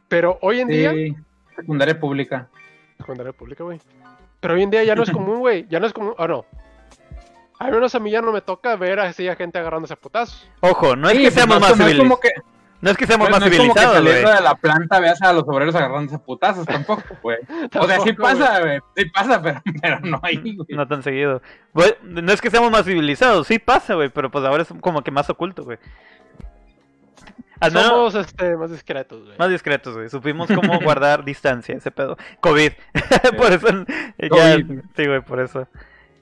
Speaker 2: Pero hoy en día.
Speaker 3: Sí, secundaria pública.
Speaker 2: Secundaria pública, güey. Pero hoy en día ya no es común, güey. Ya no es común. Ah, no. Al menos a mí ya no me toca ver así a gente agarrándose a putazos.
Speaker 1: Ojo, no es
Speaker 3: Sí,
Speaker 1: que
Speaker 3: pues
Speaker 1: seamos más
Speaker 3: no es
Speaker 1: civilizados.
Speaker 3: como que-
Speaker 1: No es que seamos más
Speaker 3: no es como que
Speaker 1: civilizados, güey.
Speaker 3: saliendo de la planta veas a los obreros agarrándose a putazos tampoco, güey. O sea, sí pasa, güey. Sí pasa, pero, pero no hay, güey.
Speaker 1: No tan seguido. Güey, no es que seamos más civilizados, sí pasa, güey, pero pues ahora es como que más oculto, güey.
Speaker 2: Somos este, más discretos, güey.
Speaker 1: más discretos, güey. Supimos cómo guardar distancia, ese pedo. COVID. por eso, ya,
Speaker 3: COVID.
Speaker 1: sí, güey, por eso.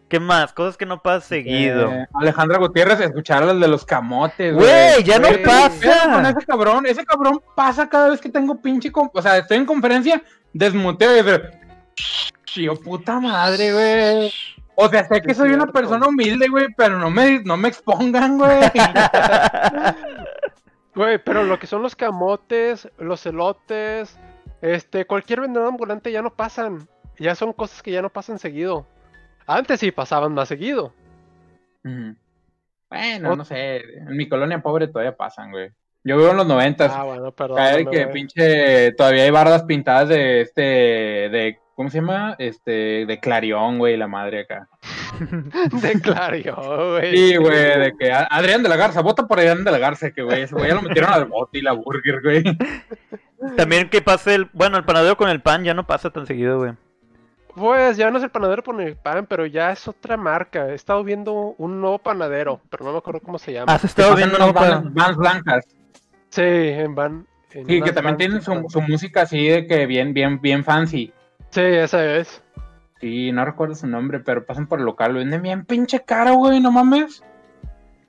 Speaker 1: ¿Qué más? Cosas que no pasan seguido.
Speaker 3: Eh, Alejandra Gutiérrez, escuchar las de los camotes,
Speaker 1: Güey, ya no
Speaker 2: güey,
Speaker 1: pasa.
Speaker 3: Con ese cabrón, ese cabrón pasa cada vez que tengo pinche. con- O sea, estoy en conferencia, desmuteo y. Chío, puta madre, güey. O sea, sé que soy una persona humilde, güey, pero no me, no me expongan, güey.
Speaker 2: Güey, pero lo que son los camotes, los elotes, este, cualquier vendedor ambulante ya no pasan. Ya son cosas que ya no pasan seguido. Antes sí pasaban más seguido.
Speaker 3: Bueno, no sé. En mi colonia pobre todavía pasan, güey. Yo vivo en los noventas.
Speaker 2: Ah, bueno, perdón.
Speaker 3: Caer que pinche. Todavía hay bardas pintadas de este. de ¿Cómo se llama? Este. De Clarión, güey, la madre acá.
Speaker 2: De Clario, güey.
Speaker 3: Sí, güey, de que Adrián de la Garza, vota por Adrián de la Garza, que güey, ese güey ya lo metieron al bote y la burger, güey.
Speaker 1: También que pase el. Bueno, el panadero con el pan ya no pasa tan seguido, güey.
Speaker 2: Pues ya no es el panadero por el pan, pero ya es otra marca. He estado viendo un nuevo panadero, pero no me acuerdo cómo se llama.
Speaker 1: Has estado viendo
Speaker 3: unas
Speaker 1: para.
Speaker 3: vans, blancas.
Speaker 2: Sí, en van. en
Speaker 3: Sí, que también tienen su, música así de que bien, bien, bien fancy.
Speaker 2: Sí, esa es.
Speaker 3: Sí, no recuerdo su nombre, pero pasan por el local, lo venden bien pinche caro, güey, no mames.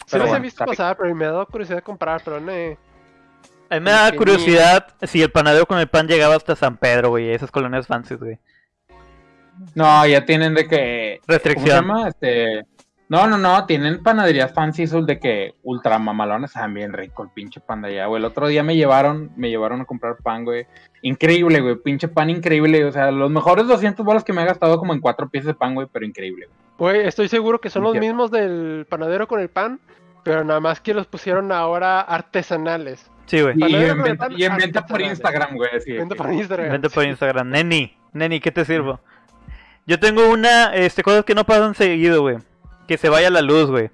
Speaker 2: Sí, los he visto pasar, pero me ha dado curiosidad de comprar, pero no.
Speaker 1: A mí me da curiosidad si el panadero con el pan llegaba hasta San Pedro, güey. Esas colonias fancy, güey.
Speaker 3: No, ya tienen de que. ¿Cómo se
Speaker 1: Restricción.
Speaker 3: llama? Este. No, no, no, tienen panaderías fancy de que ultra mamalones, saben bien rico el pinche pan de allá, güey. El otro día me llevaron, me llevaron a comprar pan, güey. Increíble, güey, pinche pan increíble. O sea, los mejores 200 bolas que me he gastado como en cuatro piezas de pan, güey, pero increíble. güey.
Speaker 2: Güey, estoy seguro que son los mismos del panadero con el pan, pero nada más que los pusieron ahora artesanales.
Speaker 1: Sí, güey.
Speaker 3: Y, en venta,
Speaker 2: pan
Speaker 3: y en venta por. Instagram, güey,
Speaker 2: Vente
Speaker 3: que-
Speaker 2: por Instagram.
Speaker 1: Vente por Instagram. Neni, Neni, ¿qué te sirvo? Yo tengo una, este, cosas que no pasan seguido, güey. Que se vaya la luz, güey.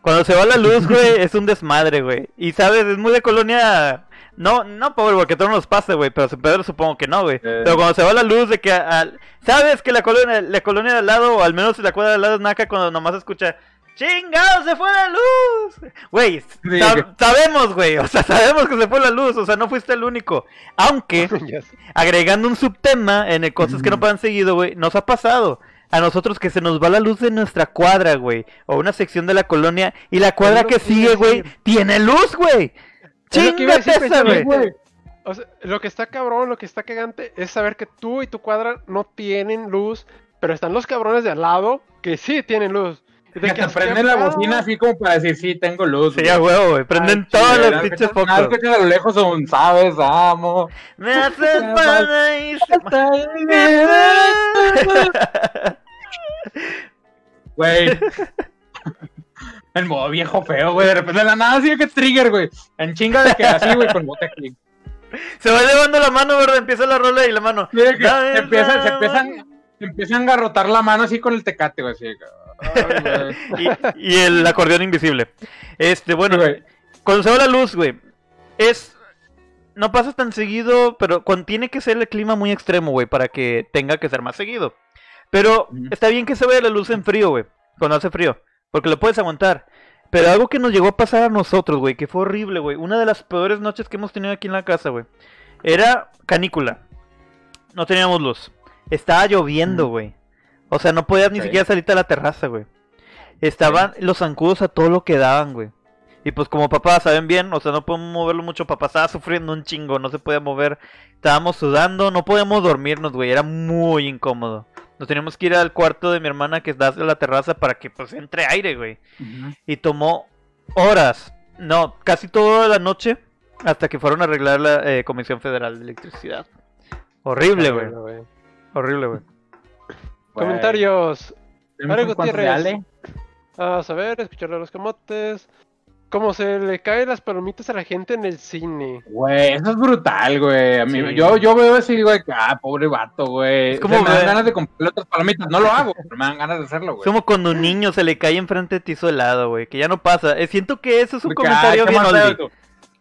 Speaker 1: Cuando se va la luz, güey, es un desmadre, güey. Y sabes, es muy de colonia. No, no pobre, porque todo nos pasa, güey. Pero San Pedro supongo que no, güey.
Speaker 3: Eh.
Speaker 1: Pero cuando se va la luz, de que. al- Sabes que la colonia, la colonia de al lado, o al menos la cuadra de al lado es naca cuando nomás escucha. ¡Chingado, se fue la luz! Güey, sab- sabemos, güey. O sea, sabemos que se fue la luz. O sea, no fuiste el único. Aunque agregando un subtema en el cosas que no pasan seguido, güey, nos ha pasado. A nosotros que se nos va la luz de nuestra cuadra, güey. O una sección de la colonia. Y la cuadra que sigue, güey, tiene luz, güey. Chingate esa, güey.
Speaker 2: O sea, lo que está cabrón, lo que está cagante es saber que tú y tu cuadra no tienen luz, pero están los cabrones de al lado que sí tienen luz. Y de
Speaker 3: Que te prenden la
Speaker 2: "Ah,
Speaker 3: bocina así como para decir, sí, tengo luz.
Speaker 1: Sí,
Speaker 3: güey.
Speaker 1: a huevo, güey. Prenden todas las pinches focos.
Speaker 3: escuchas a lo lejos un, sabes, amo.
Speaker 1: Me haces paraíso.
Speaker 3: Güey. El modo viejo feo, güey. De repente de la nada así que trigger, güey. En chinga de que así, güey, con bote aquí.
Speaker 1: Se va elevando la mano, ¿verdad? Empieza la rola y la mano.
Speaker 3: De que se empiezan, se a garrotar la mano así con el tecate, güey. Así que, ay.
Speaker 1: Y, y el acordeón invisible. Este, bueno,
Speaker 3: Sí,
Speaker 1: cuando se va la luz, güey, es. No pasa tan seguido, pero cuando tiene que ser el clima muy extremo, güey, para que tenga que ser más seguido. Pero está bien que se vaya la luz en frío, güey, cuando hace frío, porque lo puedes aguantar. Pero algo que nos llegó a pasar a nosotros, güey, que fue horrible, güey, una de las peores noches que hemos tenido aquí en la casa, güey, era canícula. No teníamos luz. Estaba lloviendo, güey. O sea, no podías ni siquiera salirte a la terraza, güey. Estaban los zancudos a todo lo que daban, güey. Y pues como papá saben bien, o sea, no podemos moverlo mucho. Papá estaba sufriendo un chingo, no se podía mover. Estábamos sudando, no podíamos dormirnos, güey. Era muy incómodo. Nos teníamos que ir al cuarto de mi hermana que está en la terraza para que pues entre aire, güey. Y tomó horas, no, casi toda la noche hasta que fueron a arreglar la eh, Comisión Federal de Electricidad. Horrible, güey.
Speaker 2: Bueno, güey.
Speaker 1: Güey.
Speaker 2: Comentarios.
Speaker 3: Tenemos
Speaker 2: Mario Gutiérrez. Vamos a ver, escucharle a los camotes. Cómo se le caen las palomitas a la gente en el cine.
Speaker 3: Güey, eso es brutal, güey. A mí,
Speaker 1: Sí.
Speaker 3: yo, yo veo eso y digo, de que, ah, pobre vato, güey.
Speaker 1: Es
Speaker 3: O
Speaker 1: como
Speaker 3: sea, me dan ganas de comprarle otras palomitas. No lo hago, pero me dan ganas de hacerlo,
Speaker 1: Es
Speaker 3: güey.
Speaker 1: como cuando un niño se le cae enfrente de ti su helado, güey. Que ya no pasa. Eh, siento que eso es un comentario
Speaker 3: ah,
Speaker 1: bien.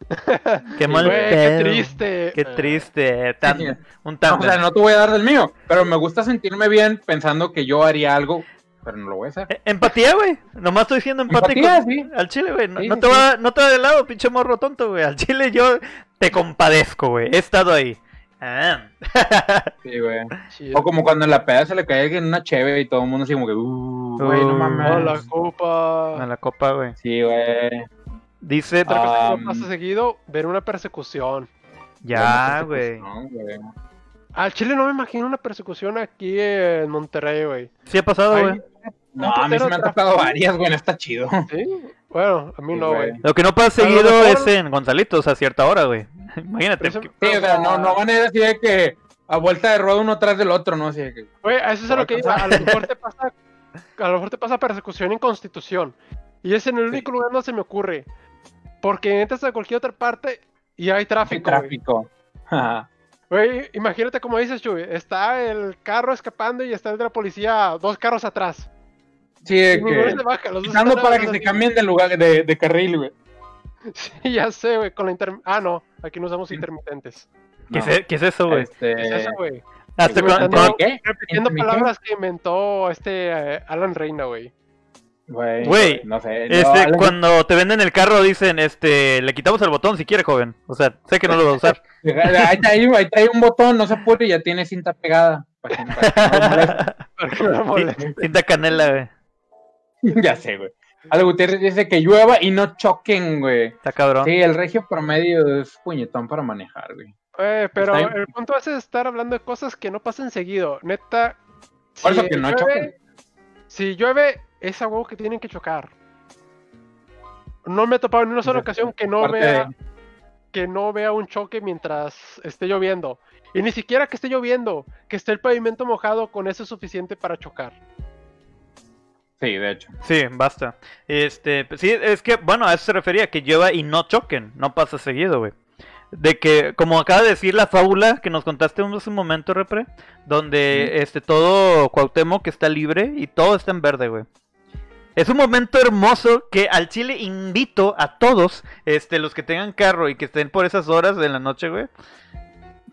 Speaker 1: Qué mal
Speaker 2: Güey, qué triste.
Speaker 1: Qué triste. tan-
Speaker 3: Sí.
Speaker 1: un
Speaker 3: No, o sea, no te voy a dar del mío, pero me gusta sentirme bien pensando que yo haría algo, pero no lo voy a hacer.
Speaker 1: Eh, Empatía, güey. Nomás estoy siendo empático.
Speaker 3: Empatía, sí.
Speaker 1: Al chile, güey. No,
Speaker 3: Sí,
Speaker 1: no
Speaker 3: sí,
Speaker 1: te
Speaker 3: sí.
Speaker 1: va, no te va de lado, pinche morro tonto, güey. Al chile yo te compadezco, güey. He estado ahí. Ah.
Speaker 3: Sí, güey. O como cuando en la peda se le cae alguien una cheve y todo el mundo así como que, uh, güey, no mames.
Speaker 2: Oh, la copa.
Speaker 1: A la copa, güey.
Speaker 3: Sí, güey.
Speaker 1: Dice.
Speaker 2: Otra cosa que no pasa seguido, ver una persecución.
Speaker 1: ya, güey.
Speaker 3: no, güey.
Speaker 2: Al Chile no me imagino una persecución aquí en Monterrey, güey.
Speaker 1: Sí ha pasado, güey.
Speaker 3: No, a mí se me han tocado varias, güey, no está chido.
Speaker 2: ¿Sí? Bueno, a mí
Speaker 3: Sí,
Speaker 2: no,
Speaker 3: güey.
Speaker 1: Lo que no pasa seguido
Speaker 2: mejor-
Speaker 1: es en Gonzalitos a cierta hora, güey. Imagínate.
Speaker 2: Pero eso-
Speaker 1: que-
Speaker 3: Sí, o sea, no, no van a ir así de que a vuelta de ruedo uno tras del otro, ¿no? Así de que,
Speaker 2: Güey, a eso es a lo que iba. A lo mejor te pasa, a lo mejor te pasa persecución en Constitución. Y es en el único lugar donde se me ocurre. Porque entras a cualquier otra parte y hay
Speaker 3: Hay
Speaker 2: tráfico. güey.
Speaker 3: tráfico.
Speaker 2: Güey, imagínate como dices, Chuy. Está el carro escapando y está el de la policía dos carros atrás.
Speaker 3: Sí,
Speaker 2: ninguno
Speaker 3: que.
Speaker 2: se baja, los dos
Speaker 3: para que se
Speaker 2: así.
Speaker 3: cambien de lugar de, de carril, güey.
Speaker 2: Sí, ya sé, güey, con la inter... Ah, no, aquí no usamos intermitentes.
Speaker 1: ¿Qué,
Speaker 3: No.
Speaker 1: es, qué es eso, güey?
Speaker 3: Este...
Speaker 2: ¿Qué es eso, güey?
Speaker 3: ¿Qué?
Speaker 2: Repitiendo palabras que inventó este eh, Alan Reina, güey.
Speaker 3: Güey,
Speaker 1: Güey,
Speaker 3: no sé. no,
Speaker 1: Este, cuando te venden el carro dicen, este, le quitamos el botón si quiere, joven. O sea, sé que no lo va a usar.
Speaker 3: Ahí trae, ahí trae un botón, no se apure y ya tiene cinta pegada. Para que- para que no.
Speaker 1: Cinta canela, güey.
Speaker 3: ya sé, güey. Ale Gutiérrez dice que llueva y no choquen, güey.
Speaker 1: Está cabrón.
Speaker 3: Sí, el regio promedio es puñetón para manejar, güey.
Speaker 2: Eh, pero el punto es estar hablando de cosas que no pasan seguido. Neta.
Speaker 3: Por eso
Speaker 2: si
Speaker 3: que no
Speaker 2: llueve-
Speaker 3: choquen.
Speaker 2: Si llueve, es a huevo que tienen que chocar. No me he topado en una sola ocasión que no
Speaker 3: Parte
Speaker 2: vea
Speaker 3: de-
Speaker 2: que no vea un choque mientras esté lloviendo. Y ni siquiera que esté lloviendo, que esté el pavimento mojado, con eso es suficiente para chocar.
Speaker 3: Sí, de hecho.
Speaker 1: Sí, basta. Este, sí, es que, bueno, a eso se refería, que lleva y no choquen, no pasa seguido, güey. De que, como acaba de decir la fábula que nos contaste hace un momento, Repre, donde este todo Cuauhtémoc está libre y todo está en verde, güey. Es un momento hermoso que al Chile invito a todos, este, los que tengan carro y que estén por esas horas de la noche, güey,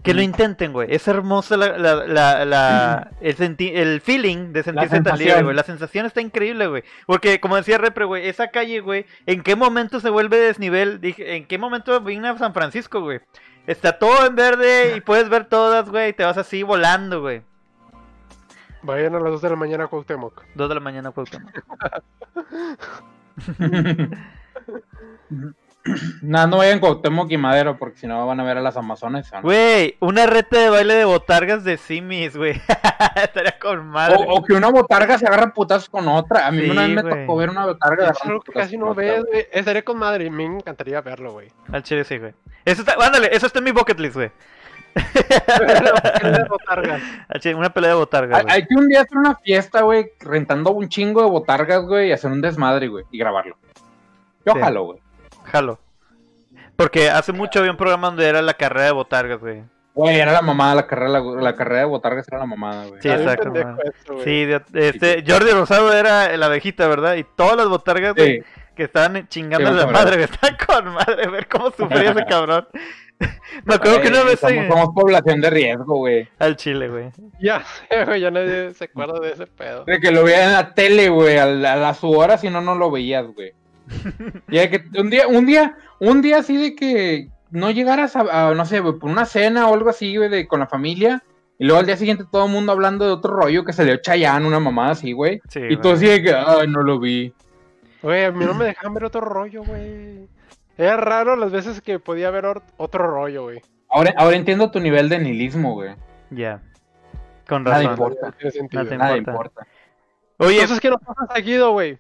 Speaker 1: que lo
Speaker 3: Mm.
Speaker 1: intenten, güey. Es hermoso la, la, la, la- el, senti- el feeling de sentirse tan libre,
Speaker 3: sensación.
Speaker 1: güey. La sensación está increíble, güey. Porque, como decía Repre, güey, esa calle, güey, ¿en qué momento se vuelve desnivel? Dije, ¿en qué momento vine a San Francisco, güey? Está todo en verde y puedes ver todas, güey, y te vas así volando, güey.
Speaker 2: Vayan a las 2 de la mañana a Cuauhtémoc.
Speaker 1: Dos de la mañana, Cuauhtémoc.
Speaker 3: no, no vayan Cuauhtémoc y Madero porque si no van a ver a las Amazonas. a-
Speaker 1: Güey, una reta de baile de botargas de simis, güey. Estaría con madre.
Speaker 3: O, o que una botarga se agarra putazos con otra. A mí
Speaker 1: Sí,
Speaker 3: una vez me
Speaker 1: güey.
Speaker 3: tocó ver una botarga
Speaker 2: Es
Speaker 3: agarrando
Speaker 2: algo que casi no ves,
Speaker 3: güey.
Speaker 2: güey. Estaría con madre y me encantaría verlo, güey.
Speaker 1: Al chile sí, güey. Eso está, ándale, eso está en mi bucket list, güey.
Speaker 2: Botargas.
Speaker 1: Una pelea de botargas,
Speaker 3: Hay,
Speaker 1: güey.
Speaker 3: hay que un día hacer una fiesta, güey, rentando un chingo de botargas, güey, y hacer un desmadre, güey, y grabarlo. Yo
Speaker 1: Sí.
Speaker 3: jalo, güey.
Speaker 1: Jalo. Porque hace mucho había un programa donde era la carrera de botargas, güey.
Speaker 3: Güey, era la mamada, la carrera, la, la carrera de botargas era la mamada, güey.
Speaker 1: Sí, exacto,
Speaker 2: esto.
Speaker 1: Sí, de- este, Jordi Rosado era la abejita, ¿verdad? Y todas las botargas, güey,
Speaker 3: Sí.
Speaker 1: Que estaban chingando la madre. Estaban con madre, ver cómo sufría ese cabrón. Me acuerdo que una vez
Speaker 3: somos,
Speaker 1: eh,
Speaker 3: somos población de riesgo, güey.
Speaker 1: al chile, güey.
Speaker 2: Ya sé, güey, ya nadie se acuerda de ese pedo.
Speaker 3: De que lo veía en la tele, güey, a, la- a la su hora, si no, no lo veías, güey. Y de que un día, un día, un día así de que no llegaras a, a, no sé, güey, por una cena o algo así, güey, de, con la familia, y luego al día siguiente todo el mundo hablando de otro rollo que salió Chayanne, una mamada así, güey.
Speaker 1: Sí,
Speaker 3: Y tú
Speaker 1: güey.
Speaker 3: así de que, ay, no lo vi.
Speaker 2: Güey, a mí no me dejaban ver otro rollo, güey. Era raro las veces que podía ver otro rollo, güey.
Speaker 3: Ahora, ahora entiendo tu nivel de nihilismo, güey.
Speaker 1: Ya. Con
Speaker 3: Nada
Speaker 1: razón.
Speaker 3: importa.
Speaker 2: No tiene sentido.
Speaker 1: Nada
Speaker 3: Nada
Speaker 1: importa.
Speaker 3: importa.
Speaker 1: Oye,
Speaker 2: Cosas que no pasan seguido, güey.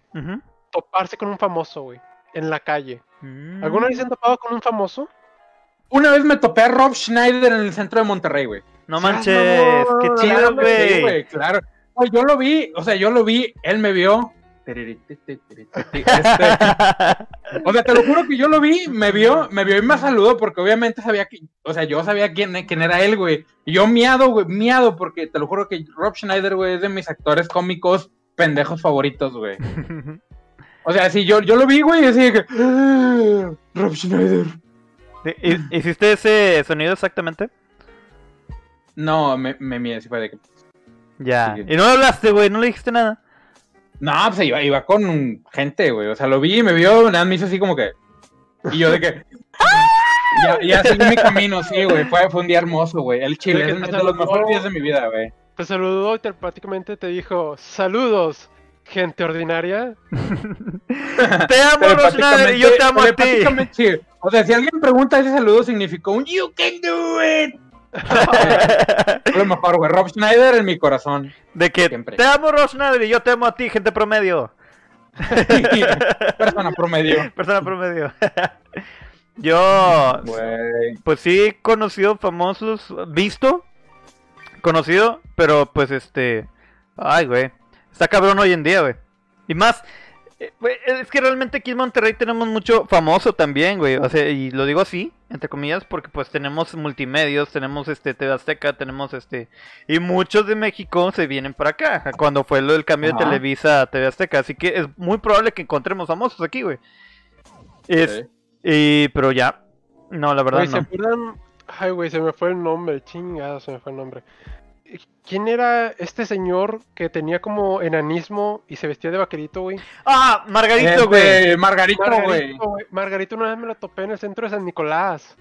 Speaker 2: Toparse con un famoso, güey. En la calle.
Speaker 1: Mm.
Speaker 2: ¿Alguna vez se han topado con un famoso?
Speaker 3: Una vez me topé a Rob Schneider en el centro de Monterrey, güey.
Speaker 1: No manches, qué chido, güey.
Speaker 3: claro. Yo lo vi, o sea, yo lo vi, él me vio. Este, o sea, te lo juro que yo lo vi, me vio, me vio y me saludó porque obviamente sabía que, o sea, yo sabía quién, quién era él, güey. Y yo miado, güey, miado porque te lo juro que Rob Schneider, güey, es de mis actores cómicos pendejos favoritos, güey. O sea, sí, yo, yo lo vi, güey, y así que, "Ah, Rob Schneider.
Speaker 1: ¿Hi- ¿Hiciste ese sonido exactamente?
Speaker 3: No, me, me mié, así fue de que,
Speaker 1: Ya.
Speaker 3: Sí.
Speaker 1: Y no hablaste, güey, no le dijiste nada.
Speaker 3: No, pues iba, iba con gente, güey. O sea, lo vi y me vio, nada más me hizo así como que. Y yo de que. ya, ya seguí mi camino, sí, güey. Fue, fue un día hermoso, güey. El chile es
Speaker 2: te
Speaker 3: de los mejores días de mi vida, güey.
Speaker 2: Te saludó y telepáticamente te dijo, saludos, gente ordinaria.
Speaker 1: Te amo, Rosnader, y yo te amo a ti.
Speaker 3: sí. O sea, si alguien pregunta ese saludo, significó un You can do it. Rob Schneider en mi corazón.
Speaker 1: De que
Speaker 3: Siempre.
Speaker 1: te amo, Rosnader, y yo te amo a ti, gente promedio.
Speaker 3: Persona promedio.
Speaker 1: Persona promedio. yo, pues sí, he conocido famosos, visto, conocido, pero pues este, ay, güey, está cabrón hoy en día, güey. Y más, Es que realmente aquí en Monterrey tenemos mucho famoso también, güey. O sea, y lo digo así, entre comillas, porque pues tenemos multimedios, tenemos este TV Azteca, tenemos este... Y muchos de México se vienen para acá, cuando fue lo del cambio de. Televisa a TV Azteca. Así que es muy probable que encontremos famosos aquí, güey. Es, y, pero ya, no, la verdad
Speaker 2: Güey, ¿se
Speaker 1: no.
Speaker 2: acuerdan? Ay, güey, se me fue el nombre, chingado, se me fue el nombre. ¿Quién era este señor que tenía como enanismo y se vestía de vaquerito, güey?
Speaker 1: Ah, Margarito, güey.
Speaker 3: Este, Margarito, güey.
Speaker 2: Margarito, güey. Margarito una vez me lo topé en el centro de San Nicolás.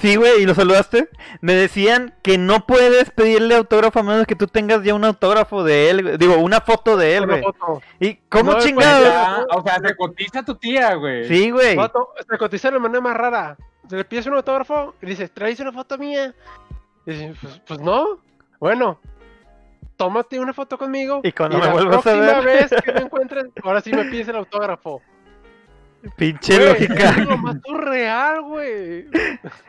Speaker 1: Sí, güey, ¿y lo saludaste? Me decían que no puedes pedirle autógrafo a menos que tú tengas ya un autógrafo de él, güey. Digo, una foto de él, güey. ¿Y cómo
Speaker 2: No,
Speaker 1: chingado?
Speaker 2: ya.
Speaker 3: o sea, se cotiza tu tía, güey.
Speaker 1: Sí, güey.
Speaker 2: Se cotiza de la manera más rara. Se le pides un autógrafo y dices, ¿traes una foto mía? Y dice, pues, pues no. Bueno, tómate una foto conmigo.
Speaker 1: Y cuando me
Speaker 2: la
Speaker 1: vuelvas a
Speaker 2: próxima
Speaker 1: ver".
Speaker 2: vez que me encuentres, ahora sí me pides el autógrafo.
Speaker 1: Pinche lógica.
Speaker 2: Es lo más surreal, güey.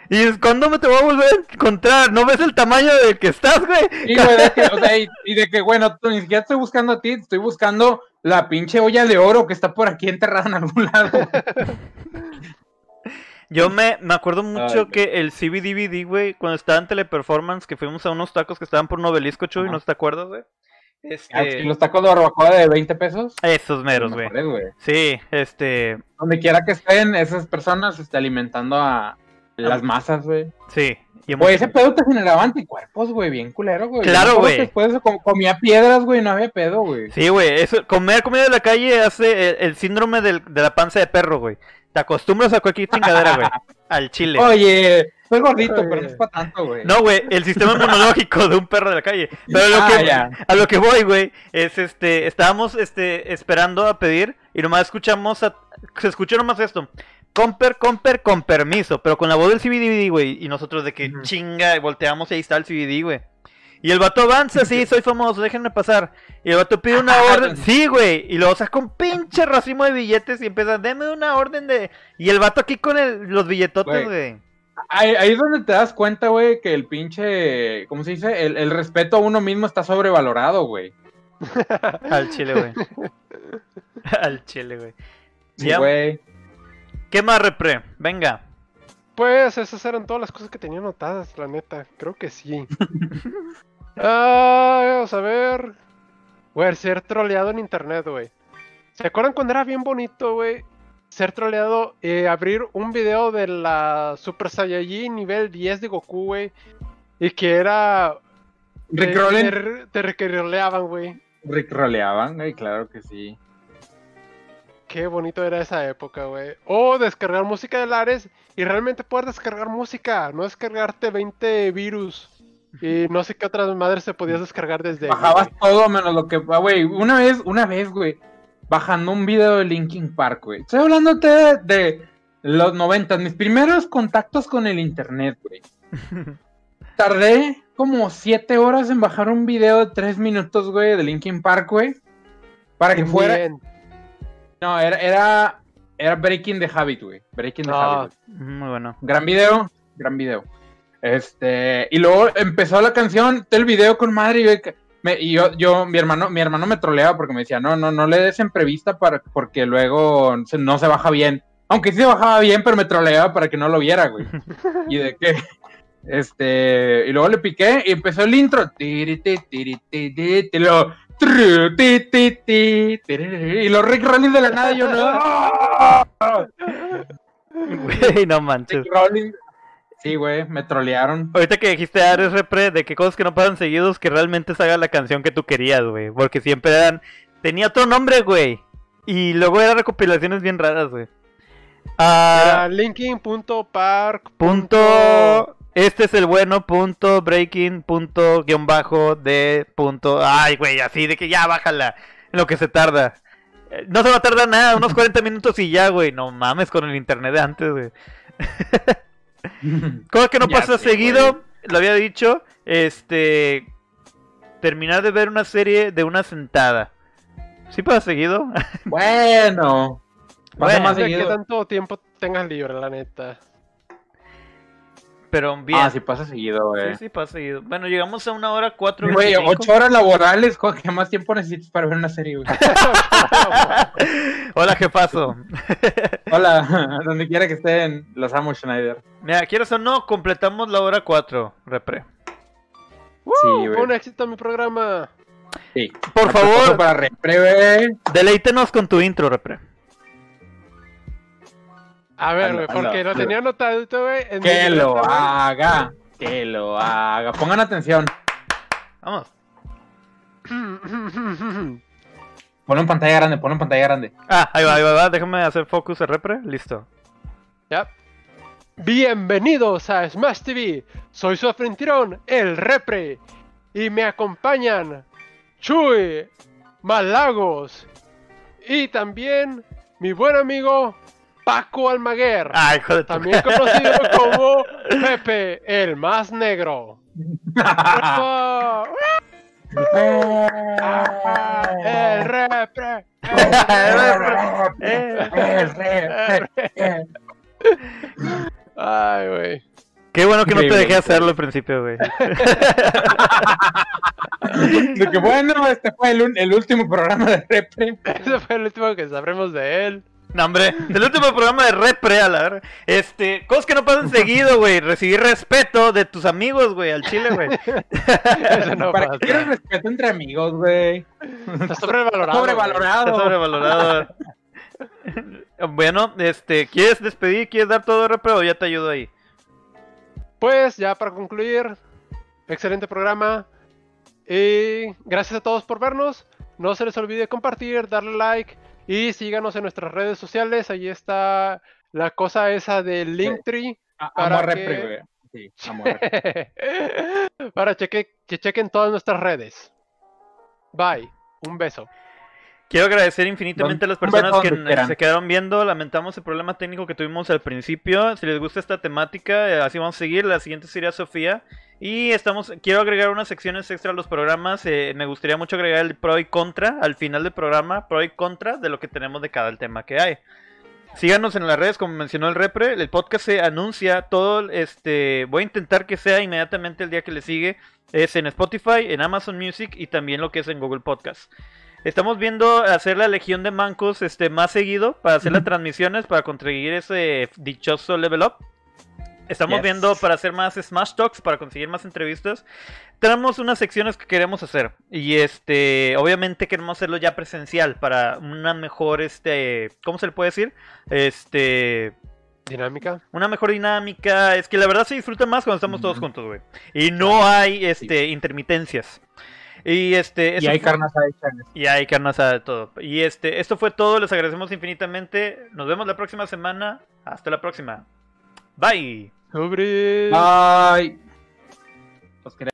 Speaker 1: ¿Y es cuándo me te voy a volver a encontrar? ¿No ves el tamaño del que estás, güey?
Speaker 3: Sí, güey, de que, o sea, y, y de que, bueno, tú ni siquiera estoy buscando a ti, estoy buscando la pinche olla de oro que está por aquí enterrada en algún lado.
Speaker 1: Yo me, me acuerdo mucho
Speaker 3: Ay,
Speaker 1: que el CBDVD, güey, cuando estaba en Teleperformance, que fuimos a unos tacos que estaban por un obelisco, Chuy. ¿no te acuerdas, güey?
Speaker 3: Ah,
Speaker 1: Este...
Speaker 3: y los tacos de barbacoa de 20 pesos.
Speaker 1: Esos meros, güey. Sí, este...
Speaker 3: Donde quiera que estén esas personas este, alimentando a las masas, güey.
Speaker 1: Sí.
Speaker 3: Güey, ese pedo te generaba anticuerpos, güey, bien culero, güey.
Speaker 1: Claro, güey.
Speaker 3: Después de eso com- comía piedras, güey, no había pedo, güey.
Speaker 1: Sí, güey, eso, comer comida de la calle hace el, el síndrome del- de la panza de perro, güey. Te acostumbras a cualquier chingadera, güey. Al chile.
Speaker 3: Oye, soy gordito,
Speaker 2: Oye.
Speaker 3: pero no es para tanto, güey.
Speaker 1: No, güey, el sistema inmunológico de un perro de la calle. Pero lo
Speaker 3: Ah,
Speaker 1: que,
Speaker 3: ya.
Speaker 1: a lo que voy, güey, es este, estábamos este, esperando a pedir y nomás escuchamos, a- se escuchó nomás esto. Comper, comper, con permiso, pero con la voz del CBDVD, güey. Y nosotros de que chinga, volteamos y ahí está el CBD, güey. Y el vato avanza, sí, soy famoso, déjenme pasar. Y el vato pide una orden, sí, güey. Y luego saca un pinche racimo de billetes y empieza, deme una orden de... Y el vato aquí con el- los billetotes,
Speaker 3: Güey. Ahí, ahí es donde te das cuenta, güey, que el pinche, ¿cómo se dice? El, el respeto a uno mismo está sobrevalorado, güey.
Speaker 1: Al chile, güey. Al chile, güey.
Speaker 3: Sí, güey.
Speaker 1: ¿Qué más, repre? Venga.
Speaker 2: Pues esas eran todas las cosas que tenía anotadas, la neta. Creo que sí. Ah, vamos a ver. Güey, ser troleado en internet, güey. ¿Se acuerdan cuando era bien bonito, güey? Ser troleado, eh, abrir un video de la Super Saiyajin nivel 10 de Goku, güey. Y que era...
Speaker 3: Rick
Speaker 2: te- requeroleaban, güey.
Speaker 3: Rick roleaban, güey, claro que sí.
Speaker 2: Qué bonito era esa época, güey. O descargar música de Lares y realmente poder descargar música, no descargarte 20 virus. Y no sé qué otras madres se podías descargar desde ahí,
Speaker 3: Bajabas
Speaker 2: güey.
Speaker 3: todo menos lo que. ah, Güey, una vez, una vez, güey, bajando un video de Linkin Park, güey. Estoy hablándote de, de los 90, mis primeros contactos con el internet, güey. Tardé como 7 horas en bajar un video de 3 minutos, güey, de Linkin Park, güey. Para que fuera.
Speaker 2: Bien.
Speaker 3: No, era, era, era Breaking the Habit, güey. Breaking the
Speaker 2: Ah.
Speaker 3: Habit.
Speaker 1: Muy bueno.
Speaker 3: Gran video, gran video. Este, y luego empezó la canción, el video con madre, y, yo- me- y yo, yo, mi hermano, mi hermano me troleaba porque me decía, no, no, no le des en prevista para, porque luego se- no se baja bien. Aunque sí se bajaba bien, pero me troleaba para que no lo viera, güey. y de que, este, y luego le piqué y empezó el intro. Y luego, los Rick Rollins de la nada, yo no.
Speaker 1: Güey, no manches.
Speaker 3: Rick Rollins. Sí, güey, me trolearon.
Speaker 1: Ahorita que dijiste Ares Repre de que cosas que no pasan seguidos, que realmente se haga la canción que tú querías, güey. Porque siempre eran. Tenía otro nombre, güey. Y luego eran recopilaciones bien raras, güey. Ah,
Speaker 2: linkin.park.
Speaker 1: punto. Este es el bueno, punto, breaking, punto, guion bajo, de, punto. Ay, güey, así de que ya bájala. En lo que se tarda. Eh, No se va a tardar nada, unos 40 minutos y ya, güey. No mames con el internet de antes, güey. Cosa que no
Speaker 3: Ya
Speaker 1: pasa
Speaker 3: sé,
Speaker 1: seguido,
Speaker 3: güey.
Speaker 1: lo había dicho, este terminar de ver una serie de una sentada. ¿Sí pasa seguido?
Speaker 3: Bueno. Pasa
Speaker 1: Bueno,
Speaker 3: más seguido.
Speaker 2: tanto tiempo tengas libre, la neta.
Speaker 1: Pero bien.
Speaker 3: Ah, sí pasa seguido, güey.
Speaker 1: Sí, sí, pasa seguido. Bueno, llegamos a una hora cuatro
Speaker 3: Güey, ocho horas laborales, ¿qué más tiempo necesitas para ver una serie, güey?
Speaker 1: Hola, jefazo.
Speaker 3: Hola, donde quiera que estén, los amo, Schneider.
Speaker 1: Mira, quieres o no, completamos la hora 4, repre.
Speaker 3: Sí,
Speaker 2: un
Speaker 3: güey.
Speaker 2: éxito mi programa.
Speaker 3: Sí.
Speaker 1: Por favor,
Speaker 3: Para repre, güey.
Speaker 1: deleítenos con tu intro, repre.
Speaker 2: A ver, güey, porque lo tenía anotado, güey.
Speaker 3: Que lo haga. Que lo haga. Pongan atención.
Speaker 1: Vamos.
Speaker 3: Ponlo en pantalla grande, ponlo en pantalla grande.
Speaker 1: Ah, ahí va, ahí va, va. Déjame hacer focus a repre. Listo.
Speaker 2: Ya. Bienvenidos a Smash TV. Soy su anfitrión, el Repre. Y me acompañan Chuy, Malagos y también mi buen amigo Paco Almaguer.
Speaker 1: Ah, hijo de tu...
Speaker 2: También conocido como Pepe, el más negro. ¡Bravo! El Repre.
Speaker 1: Eh,
Speaker 2: Ay, güey.
Speaker 1: Qué bueno que no te dejé hacerlo al principio, güey.
Speaker 3: De que bueno, este fue el, un- el último programa de Repre.
Speaker 2: Ese fue el último que sabremos de él.
Speaker 1: No, hombre, del último programa de Repre, a la verga. Este, cosas que no pasan seguido, güey. Recibir respeto de tus amigos, güey, al chile, güey.
Speaker 2: Eso no
Speaker 3: ¿Para
Speaker 2: pasa.
Speaker 3: qué quieres respeto entre amigos, güey?
Speaker 2: Está sobrevalorado.
Speaker 3: Sobrevalorado.
Speaker 1: Está sobrevalorado. bueno, este, ¿quieres despedir? ¿Quieres dar todo Repre o ya te ayudo ahí?
Speaker 2: Pues ya para concluir, excelente programa. Y gracias a todos por vernos. No se les olvide compartir, darle like y síganos en nuestras redes sociales. Ahí está la cosa esa del Linktree
Speaker 3: A-
Speaker 2: Para que-
Speaker 3: Repre. Sí,
Speaker 2: para cheque- que chequen todas nuestras redes. Bye. Un beso.
Speaker 1: Quiero agradecer infinitamente a las personas que
Speaker 3: quieran.
Speaker 1: se quedaron viendo. Lamentamos el problema técnico que tuvimos al principio. Si les gusta esta temática, eh, así vamos a seguir. La siguiente sería Sofía. Y estamos, quiero agregar unas secciones extra a los programas. eh, me gustaría mucho agregar el pro y contra al final del programa, pro y contra de lo que tenemos de cada tema que hay. Síganos en las redes, como mencionó el Repre. El podcast se anuncia todo. Este, voy a intentar que sea inmediatamente el día que le sigue. Es en Spotify, en Amazon Music y también lo que es en Google Podcast. Estamos viendo hacer la legión de mancos este, más seguido para hacer las transmisiones, para conseguir ese dichoso level up. Estamos
Speaker 3: Yes.
Speaker 1: viendo para hacer más Smash Talks, para conseguir más entrevistas. Tenemos unas secciones que queremos hacer. Y este, obviamente queremos hacerlo ya presencial para una mejor, este, ¿cómo se le puede decir? Este,
Speaker 2: Dinámica.
Speaker 1: una mejor dinámica. Es que la verdad se disfruta más cuando estamos todos juntos, güey. Y no hay, este, intermitencias. Y este,
Speaker 3: Y hay
Speaker 1: fue-
Speaker 3: carne asada
Speaker 1: y hay carne asada de todo. Y este, esto fue todo. Les agradecemos infinitamente. Nos vemos la próxima semana. Hasta la próxima. Bye.
Speaker 2: Sobre.
Speaker 3: Bye. Los queremos.